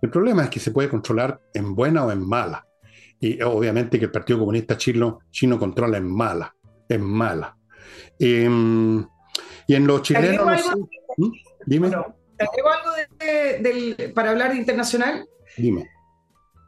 El problema es que se puede controlar en buena o en mala. Y obviamente que el Partido Comunista Chino, chino controla en mala, en mala. Em, y en los chilenos... ¿Mm? Dime. ¿Te algo para hablar de internacional? Dime.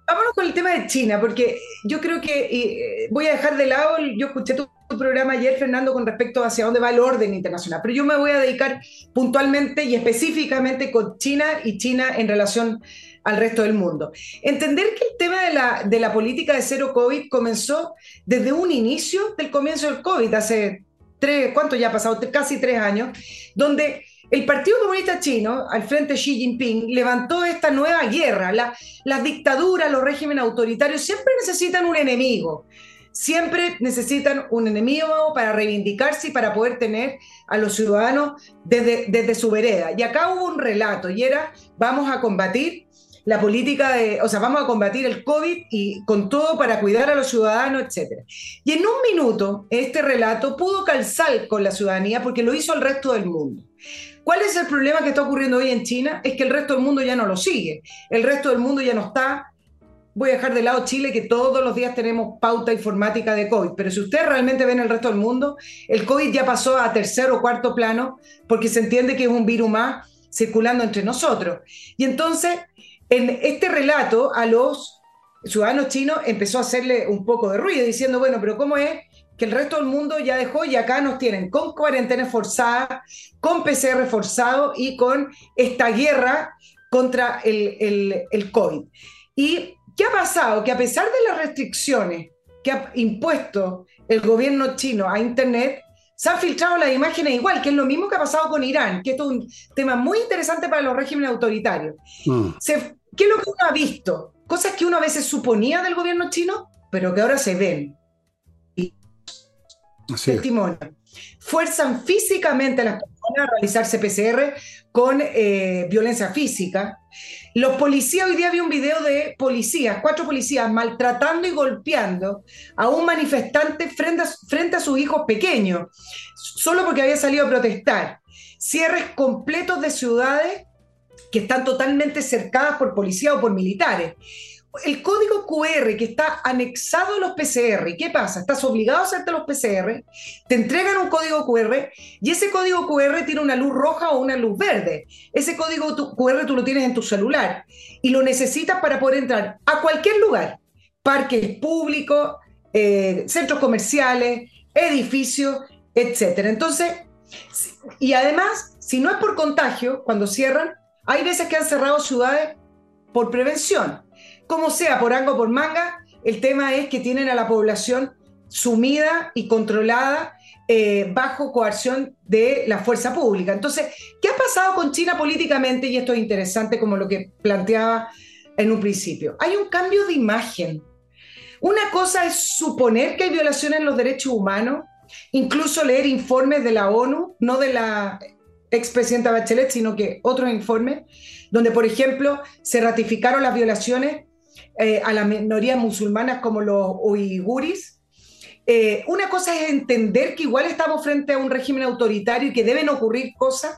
Vámonos con el tema de China, porque yo creo que eh, voy a dejar de lado, yo escuché tu, programa ayer, Fernando, con respecto hacia dónde va el orden internacional, pero yo me voy a dedicar puntualmente y específicamente con China y China en relación al resto del mundo. Entender que el tema de la, de la política de cero COVID comenzó desde un inicio del comienzo del COVID, hace tres, ¿cuánto ya ha pasado? Casi tres años, donde el Partido Comunista Chino, al frente Xi Jinping, levantó esta nueva guerra. las dictaduras, los regímenes autoritarios siempre necesitan un enemigo. Siempre necesitan un enemigo para reivindicarse y para poder tener a los ciudadanos desde, desde su vereda. Y acá hubo un relato y era, vamos a combatir la política de, o sea, vamos a combatir el COVID y con todo para cuidar a los ciudadanos, etc. Y en un minuto, este relato pudo calzar con la ciudadanía porque lo hizo el resto del mundo. ¿Cuál es el problema que está ocurriendo hoy en China? Es que el resto del mundo ya no lo sigue. El resto del mundo ya no está. Voy a dejar de lado Chile, que todos los días tenemos pauta informática de COVID, pero si ustedes realmente ven el resto del mundo, el COVID ya pasó a tercer o cuarto plano porque se entiende que es un virus más circulando entre nosotros. Y entonces, en este relato a los ciudadanos chinos empezó a hacerle un poco de ruido, diciendo, bueno, pero ¿cómo es que el resto del mundo ya dejó y acá nos tienen con cuarentena forzada, con PCR forzado y con esta guerra contra el, el, COVID. ¿Y qué ha pasado? Que a pesar de las restricciones que ha impuesto el gobierno chino a Internet, se han filtrado las imágenes igual, que es lo mismo que ha pasado con Irán, que esto es un tema muy interesante para los regímenes autoritarios. Mm. ¿Qué es lo que uno ha visto? Cosas que uno a veces suponía del gobierno chino, pero que ahora se ven testimonio. Fuerzan físicamente a las personas a realizarse PCR con eh, violencia física. Los policías, hoy día vi un video de policías, cuatro policías, maltratando y golpeando a un manifestante frente a, frente a sus hijos pequeños, solo porque había salido a protestar. Cierres completos de ciudades que están totalmente cercadas por policías o por militares el código QR que está anexado a los PCR, ¿qué pasa? Estás obligado a hacerte los PCR, te entregan un código QR y ese código QR tiene una luz roja o una luz verde. Ese código QR tú lo tienes en tu celular y lo necesitas para poder entrar a cualquier lugar, parques públicos, eh, centros comerciales, edificios, etc. Entonces, y además, si no es por contagio, cuando cierran, hay veces que han cerrado ciudades por prevención como sea, por algo por manga, el tema es que tienen a la población sumida y controlada eh, bajo coerción de la fuerza pública. Entonces, ¿qué ha pasado con China políticamente? Y esto es interesante como lo que planteaba en un principio. Hay un cambio de imagen. Una cosa es suponer que hay violaciones en los derechos humanos, incluso leer informes de la ONU, no de la expresidenta Bachelet, sino que otros informes, donde, por ejemplo, se ratificaron las violaciones eh, a las minorías musulmanas como los uiguris. Eh, una cosa es entender que igual estamos frente a un régimen autoritario y que deben ocurrir cosas,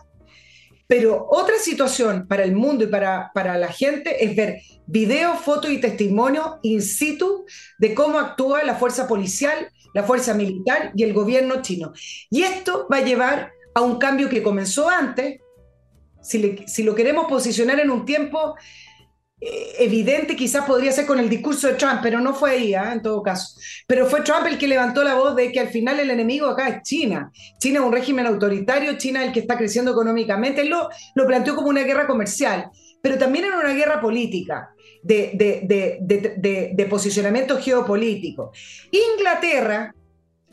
pero otra situación para el mundo y para, para la gente es ver videos, fotos y testimonios in situ de cómo actúa la fuerza policial, la fuerza militar y el gobierno chino. Y esto va a llevar a un cambio que comenzó antes, si, lo queremos posicionar en un tiempo evidente quizás podría ser con el discurso de Trump, pero no fue ahí, ¿ah? en todo caso. Pero fue Trump el que levantó la voz de que al final el enemigo acá es China. China es un régimen autoritario, China es el que está creciendo económicamente. Él lo, lo planteó como una guerra comercial, pero también era una guerra política. De, de, de posicionamiento geopolítico. Inglaterra,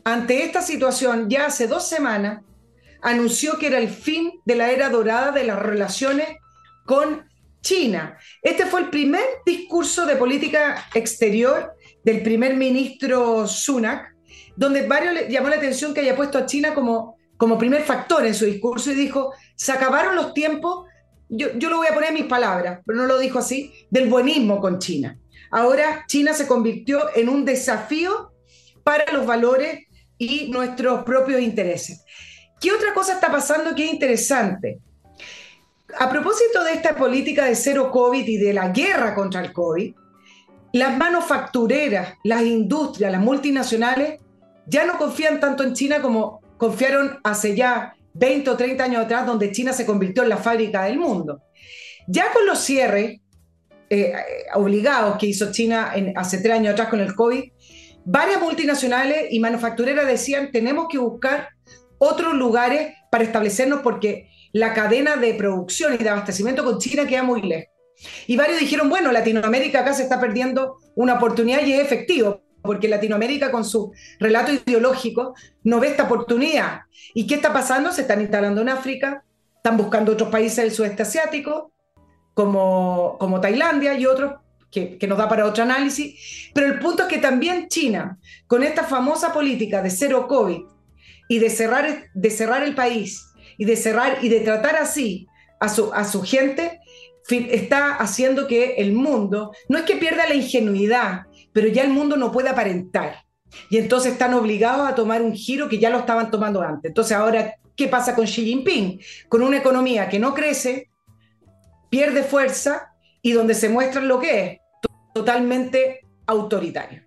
ante esta situación, ya hace dos semanas, anunció que era el fin de la era dorada de las relaciones con China. Este fue el primer discurso de política exterior del primer ministro Sunak, donde varios le llamó la atención que haya puesto a China como, como primer factor en su discurso y dijo, se acabaron los tiempos, yo, yo lo voy a poner en mis palabras, pero no lo dijo así, del buenismo con China. Ahora China se convirtió en un desafío para los valores y nuestros propios intereses. ¿Qué otra cosa está pasando que es interesante? A propósito de esta política de cero COVID y de la guerra contra el COVID, las manufactureras, las industrias, las multinacionales ya no confían tanto en China como confiaron hace ya 20 o 30 años atrás, donde China se convirtió en la fábrica del mundo. Ya con los cierres eh, obligados que hizo China hace tres años atrás con el COVID, varias multinacionales y manufactureras decían tenemos que buscar otros lugares para establecernos porque la cadena de producción y de abastecimiento con China queda muy lejos. Y varios dijeron, bueno, Latinoamérica acá se está perdiendo una oportunidad y es efectivo, porque Latinoamérica con su relato ideológico no ve esta oportunidad. ¿Y qué está pasando? Se están instalando en África, están buscando otros países del sudeste asiático, como, como Tailandia y otros que, que, nos da para otro análisis. Pero el punto es que también China, con esta famosa política de cero COVID y de cerrar, de cerrar el país y de cerrar y de tratar así a su, a su gente, está haciendo que el mundo, no es que pierda la ingenuidad, pero ya el mundo no puede aparentar. Y entonces están obligados a tomar un giro que ya lo estaban tomando antes. Entonces ahora, ¿qué pasa con Xi Jinping? Con una economía que no crece, pierde fuerza y donde se muestra lo que es totalmente autoritario.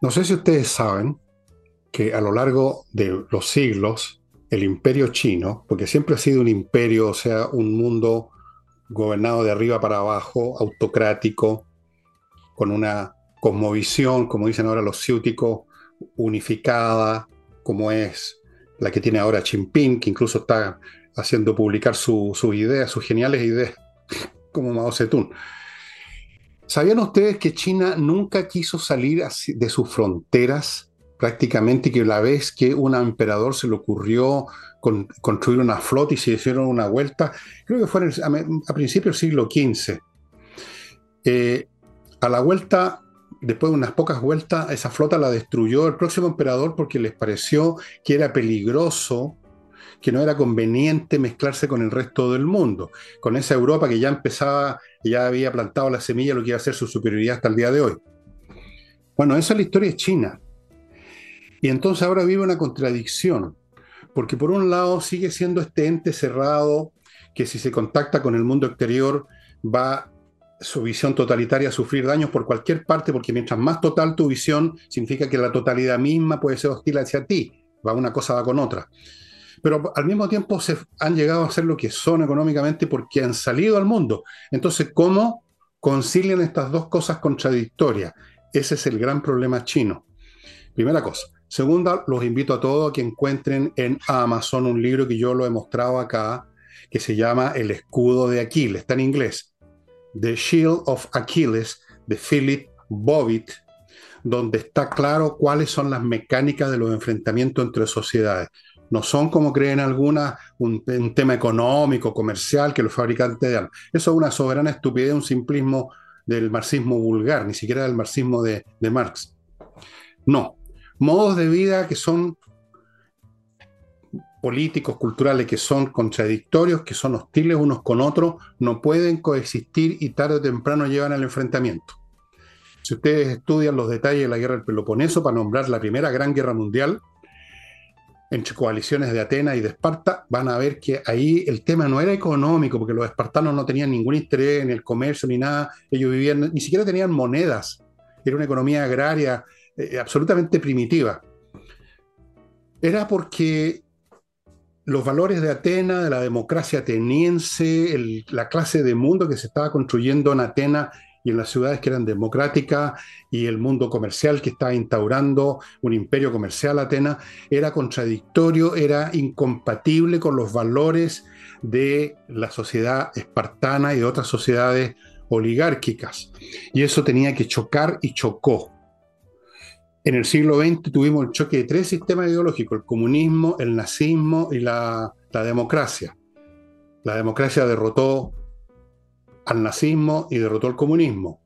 No sé si ustedes saben que a lo largo de los siglos el imperio chino, porque siempre ha sido un imperio, o sea, un mundo gobernado de arriba para abajo, autocrático, con una cosmovisión, como dicen ahora los ciúticos, unificada, como es la que tiene ahora Xi Jinping, que incluso está haciendo publicar sus ideas, sus geniales ideas, [laughs] como Mao Zedong. ¿Sabían ustedes que China nunca quiso salir de sus fronteras prácticamente que la vez que un emperador se le ocurrió construir una flota y se hicieron una vuelta, creo que fue a, principios del siglo XV. Eh, a la vuelta, después de unas pocas vueltas, esa flota la destruyó el próximo emperador porque les pareció que era peligroso, que no era conveniente mezclarse con el resto del mundo, con esa Europa que ya empezaba, ya había plantado la semilla, lo que iba a ser su superioridad hasta el día de hoy. Bueno, esa es la historia de China. Y entonces ahora vive una contradicción, porque por un lado sigue siendo este ente cerrado que si se contacta con el mundo exterior va su visión totalitaria a sufrir daños por cualquier parte, porque mientras más total tu visión, significa que la totalidad misma puede ser hostil hacia ti, va una cosa va con otra. Pero al mismo tiempo se han llegado a ser lo que son económicamente porque han salido al mundo. Entonces, ¿cómo concilian estas dos cosas contradictorias? Ese es el gran problema chino. Primera cosa. Segunda, los invito a todos a que encuentren en Amazon un libro que yo lo he mostrado acá, que se llama El escudo de Aquiles, está en inglés. The Shield of Achilles, de Philip Bobbitt, donde está claro cuáles son las mecánicas de los enfrentamientos entre sociedades. No son como creen algunas un, tema económico, comercial que los fabricantes dan. Eso es una soberana estupidez, un simplismo del marxismo vulgar, ni siquiera del marxismo de, de Marx. No, modos de vida que son políticos, culturales, que son contradictorios, que son hostiles unos con otros, no pueden coexistir y tarde o temprano llevan al enfrentamiento. Si ustedes estudian los detalles de la guerra del Peloponeso, para nombrar la primera gran guerra mundial, entre coaliciones de Atenas y de Esparta, van a ver que ahí el tema no era económico, porque los espartanos no tenían ningún interés en el comercio ni nada, ellos vivían, ni siquiera tenían monedas, era una economía agraria eh, absolutamente primitiva. Era porque los valores de Atenas, de la democracia ateniense, la clase de mundo que se estaba construyendo en Atenas y en las ciudades que eran democráticas y el mundo comercial que estaba instaurando un imperio comercial Atenas, era contradictorio, era incompatible con los valores de la sociedad espartana y de otras sociedades oligárquicas. Y eso tenía que chocar y chocó. En el siglo XX tuvimos el choque de tres sistemas ideológicos, el comunismo, el nazismo y la, democracia. La democracia derrotó al nazismo y derrotó al comunismo.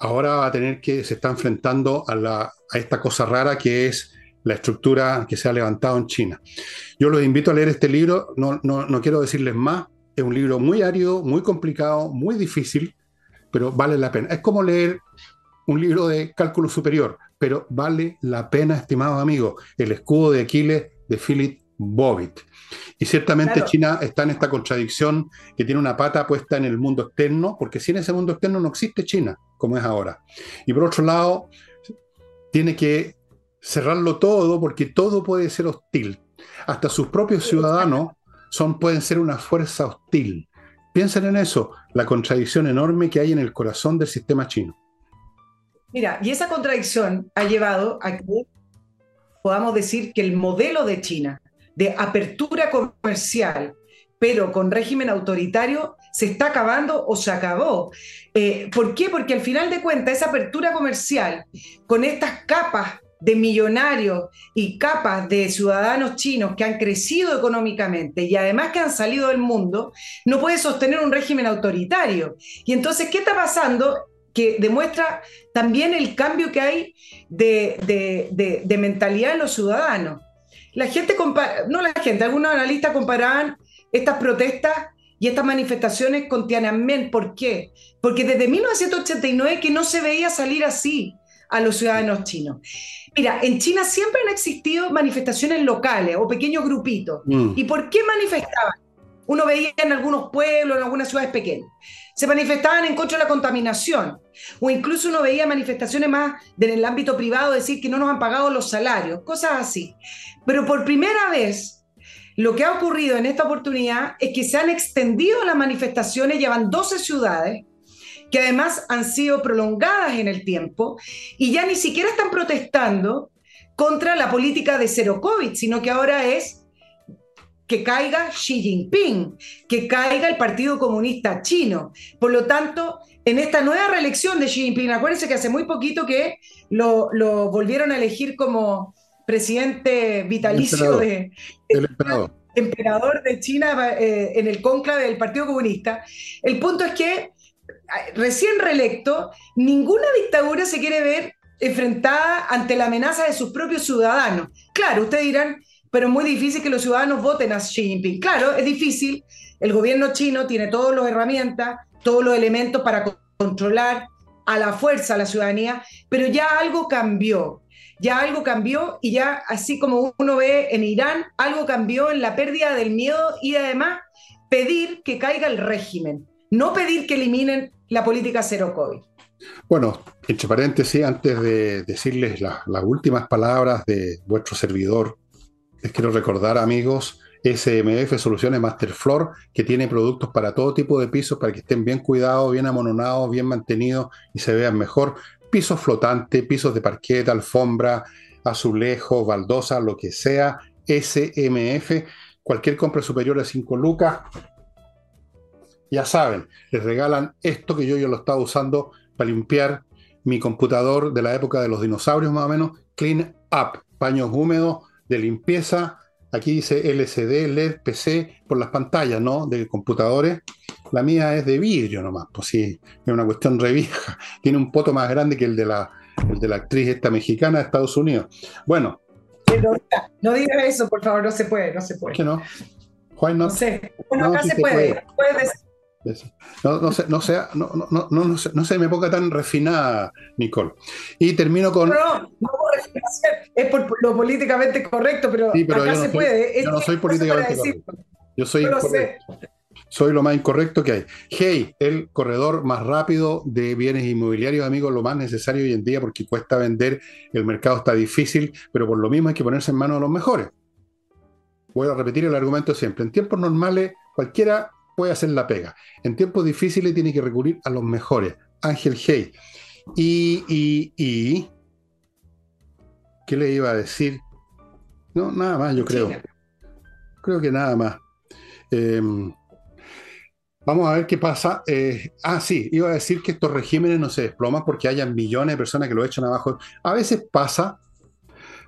Ahora va a tener que, se está enfrentando a, esta cosa rara que es la estructura que se ha levantado en China. Yo los invito a leer este libro, no, no quiero decirles más, es un libro muy árido, muy complicado, muy difícil, pero vale la pena. Es como leer un libro de cálculo superior, pero vale la pena, estimados amigos. El escudo de Aquiles de Philip Bobbitt. Y ciertamente China está en esta contradicción que tiene una pata puesta en el mundo externo, porque sin ese mundo externo no existe China, como es ahora. Y por otro lado, tiene que cerrarlo todo porque todo puede ser hostil. Hasta sus propios ciudadanos son, pueden ser una fuerza hostil. Piensen en eso, la contradicción enorme que hay en el corazón del sistema chino. Mira, y esa contradicción ha llevado a que podamos decir que el modelo de China de apertura comercial, pero con régimen autoritario, se está acabando o se acabó. Eh, ¿Por qué? Porque al final de cuentas, esa apertura comercial, con estas capas de millonarios y capas de ciudadanos chinos que han crecido económicamente y además que han salido del mundo, no puede sostener un régimen autoritario. Y entonces, ¿qué está pasando? Que demuestra también el cambio que hay de, de mentalidad de los ciudadanos. La gente, compara, no la gente, algunos analistas comparaban estas protestas y estas manifestaciones con Tiananmen. ¿Por qué? Porque desde 1989 que no se veía salir así a los ciudadanos chinos. Mira, en China siempre han existido manifestaciones locales o pequeños grupitos. Mm. ¿Y por qué manifestaban? Uno veía en algunos pueblos, en algunas ciudades pequeñas. Se manifestaban en contra de la contaminación. O incluso uno veía manifestaciones más en el ámbito privado, decir que no nos han pagado los salarios, cosas así. Pero por primera vez, lo que ha ocurrido en esta oportunidad es que se han extendido las manifestaciones, llevan 12 ciudades, que además han sido prolongadas en el tiempo, y ya ni siquiera están protestando contra la política de cero COVID, sino que ahora es que caiga Xi Jinping, que caiga el Partido Comunista Chino. Por lo tanto, en esta nueva reelección de Xi Jinping, acuérdense que hace muy poquito que lo, lo volvieron a elegir como presidente vitalicio de, emperador. de China eh, en el conclave del Partido Comunista. El punto es que, recién reelecto, ninguna dictadura se quiere ver enfrentada ante la amenaza de sus propios ciudadanos. Claro, ustedes dirán, pero es muy difícil que los ciudadanos voten a Xi Jinping. Claro, es difícil. El gobierno chino tiene todas las herramientas, todos los elementos para controlar a la fuerza a la ciudadanía, pero ya algo cambió ya algo cambió y ya así como uno ve en Irán, algo cambió en la pérdida del miedo y además pedir que caiga el régimen, no pedir que eliminen la política cero COVID. Bueno, entre paréntesis, antes de decirles las últimas palabras de vuestro servidor, les quiero recordar, amigos, SMF Soluciones Masterfloor, que tiene productos para todo tipo de pisos, para que estén bien cuidados, bien amononados, bien mantenidos y se vean mejor. Pisos flotantes, pisos de parqueta, alfombra, azulejo, baldosa, lo que sea, SMF, cualquier compra superior a 5 lucas, ya saben, les regalan esto que yo ya lo estaba usando para limpiar mi computador de la época de los dinosaurios más o menos, Clean Up, paños húmedos de limpieza, aquí dice LCD, LED, PC, por las pantallas, ¿no? De computadores la mía es de vidrio nomás, pues sí, es una cuestión revieja. [laughs] Tiene un poto más grande que el de la, de la actriz esta mexicana de Estados Unidos. Bueno. no digas eso, por favor, no se puede, no se puede. ¿Por qué no? Juan, no, no sé. Bueno, acá se, puede. No, no, sé, no, sea, no, no, no, no, no, sé, no sé, me ponga tan refinada, Nicole. Y termino con. No, no, no es por lo políticamente correcto, pero, acá se puede. Yo no soy políticamente correcto. Yo soy. Soy lo más incorrecto que hay. Hey, el corredor más rápido de bienes inmobiliarios, amigos, lo más necesario hoy en día porque cuesta vender, el mercado está difícil, pero por lo mismo hay que ponerse en manos de los mejores. Voy a repetir el argumento siempre. En tiempos normales, cualquiera puede hacer la pega. En tiempos difíciles tiene que recurrir a los mejores. Ángel Hey. Y, y, y, ¿qué le iba a decir? No, nada más, yo creo. Creo que nada más. Eh, Vamos a ver qué pasa. Eh, ah, sí, iba a decir que estos regímenes no se desploman porque hayan millones de personas que lo echan abajo. A veces pasa,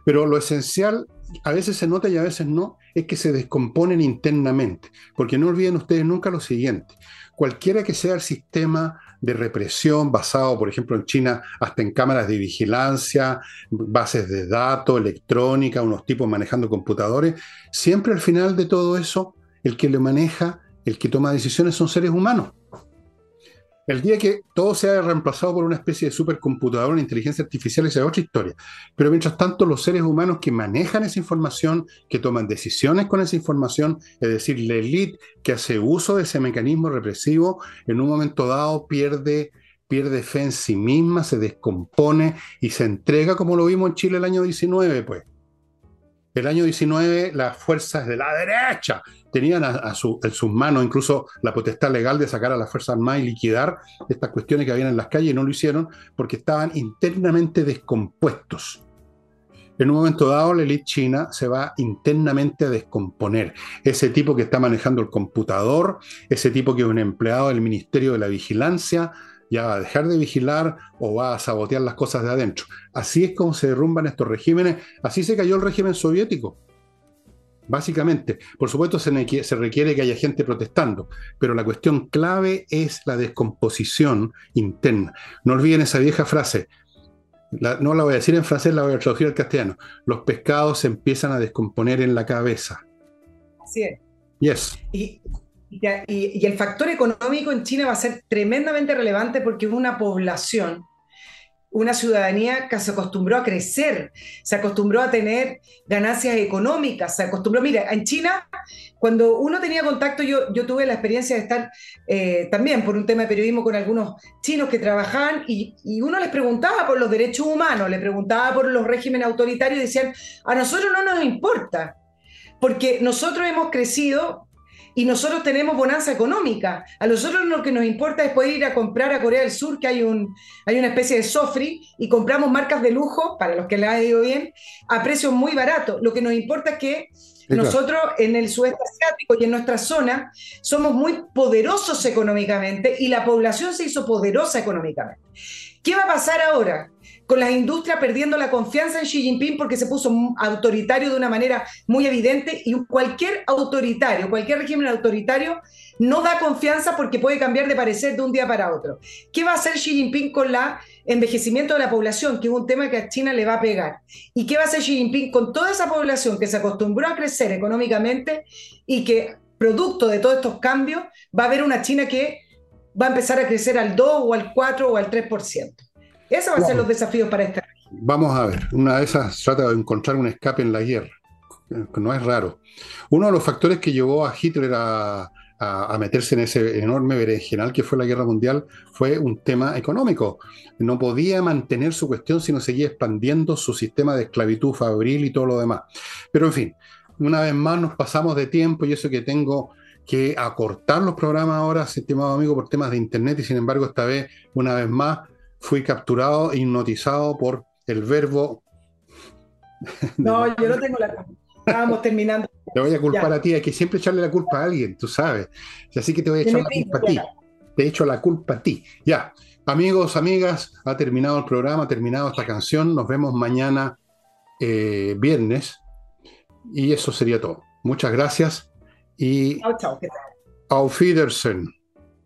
pero lo esencial, a veces se nota y a veces no, es que se descomponen internamente. Porque no olviden ustedes nunca lo siguiente. Cualquiera que sea el sistema de represión basado, por ejemplo, en China, hasta en cámaras de vigilancia, bases de datos, electrónica, unos tipos manejando computadores, siempre al final de todo eso, el que lo maneja el que toma decisiones son seres humanos. El día que todo sea reemplazado por una especie de supercomputadora, una inteligencia artificial, esa es otra historia. Pero mientras tanto, los seres humanos que manejan esa información, que toman decisiones con esa información, es decir, la élite que hace uso de ese mecanismo represivo, en un momento dado pierde, pierde fe en sí misma, se descompone y se entrega como lo vimos en Chile el año 19, pues. El año 19 las fuerzas de la derecha tenían a, su, en sus manos incluso la potestad legal de sacar a las Fuerzas Armadas y liquidar estas cuestiones que habían en las calles y no lo hicieron porque estaban internamente descompuestos. En un momento dado, la élite china se va internamente a descomponer. Ese tipo que está manejando el computador, ese tipo que es un empleado del Ministerio de la Vigilancia, ya va a dejar de vigilar o va a sabotear las cosas de adentro. Así es como se derrumban estos regímenes, así se cayó el régimen soviético. Básicamente, por supuesto se, requiere que haya gente protestando, pero la cuestión clave es la descomposición interna. No olviden esa vieja frase, no la voy a decir en francés, la voy a traducir al castellano. Los pescados se empiezan a descomponer en la cabeza. Así es. Yes. Y, y, el factor económico en China va a ser tremendamente relevante porque es una población, una ciudadanía que se acostumbró a crecer, se acostumbró a tener ganancias económicas, se acostumbró, mira, en China, cuando uno tenía contacto, yo, yo tuve la experiencia de estar eh, también por un tema de periodismo con algunos chinos que trabajaban y, y uno les preguntaba por los derechos humanos, le preguntaba por los regímenes autoritarios y decían, a nosotros no nos importa, porque nosotros hemos crecido y nosotros tenemos bonanza económica. A nosotros lo que nos importa es poder ir a comprar a Corea del Sur, que hay, un, hay una especie de sofri, y compramos marcas de lujo, para los que le ha ido bien, a precios muy baratos. Lo que nos importa es que nosotros en el sudeste asiático y en nuestra zona somos muy poderosos económicamente y la población se hizo poderosa económicamente. ¿Qué va a pasar ahora? con las industrias perdiendo la confianza en Xi Jinping porque se puso autoritario de una manera muy evidente y cualquier autoritario, cualquier régimen autoritario no da confianza porque puede cambiar de parecer de un día para otro. ¿Qué va a hacer Xi Jinping con el envejecimiento de la población, que es un tema que a China le va a pegar? ¿Y qué va a hacer Xi Jinping con toda esa población que se acostumbró a crecer económicamente y que producto de todos estos cambios va a haber una China que va a empezar a crecer al 2 o al 4 o al 3%? Esos van a ser los desafíos para esta Vamos a ver, una de esas trata de encontrar un escape en la guerra, no es raro. Uno de los factores que llevó a Hitler a, meterse en ese enorme berenjenal que fue la guerra mundial fue un tema económico. No podía mantener su cuestión si no seguía expandiendo su sistema de esclavitud fabril y todo lo demás. Pero en fin, una vez más nos pasamos de tiempo y eso que tengo que acortar los programas ahora, estimado amigo, por temas de internet y sin embargo esta vez, una vez más, fui capturado e hipnotizado por el verbo. [laughs] No, yo no tengo la culpa. Estábamos terminando. [laughs] Te voy a culpar a ti, hay que siempre echarle la culpa a alguien, tú sabes. Así que te voy a echar la culpa a ti. Te echo la culpa a ti. Ya, amigos, amigas, ha terminado el programa, ha terminado esta canción. Nos vemos mañana eh, viernes. Y eso sería todo. Muchas gracias E tchau, tchau. Auf Wiedersehen.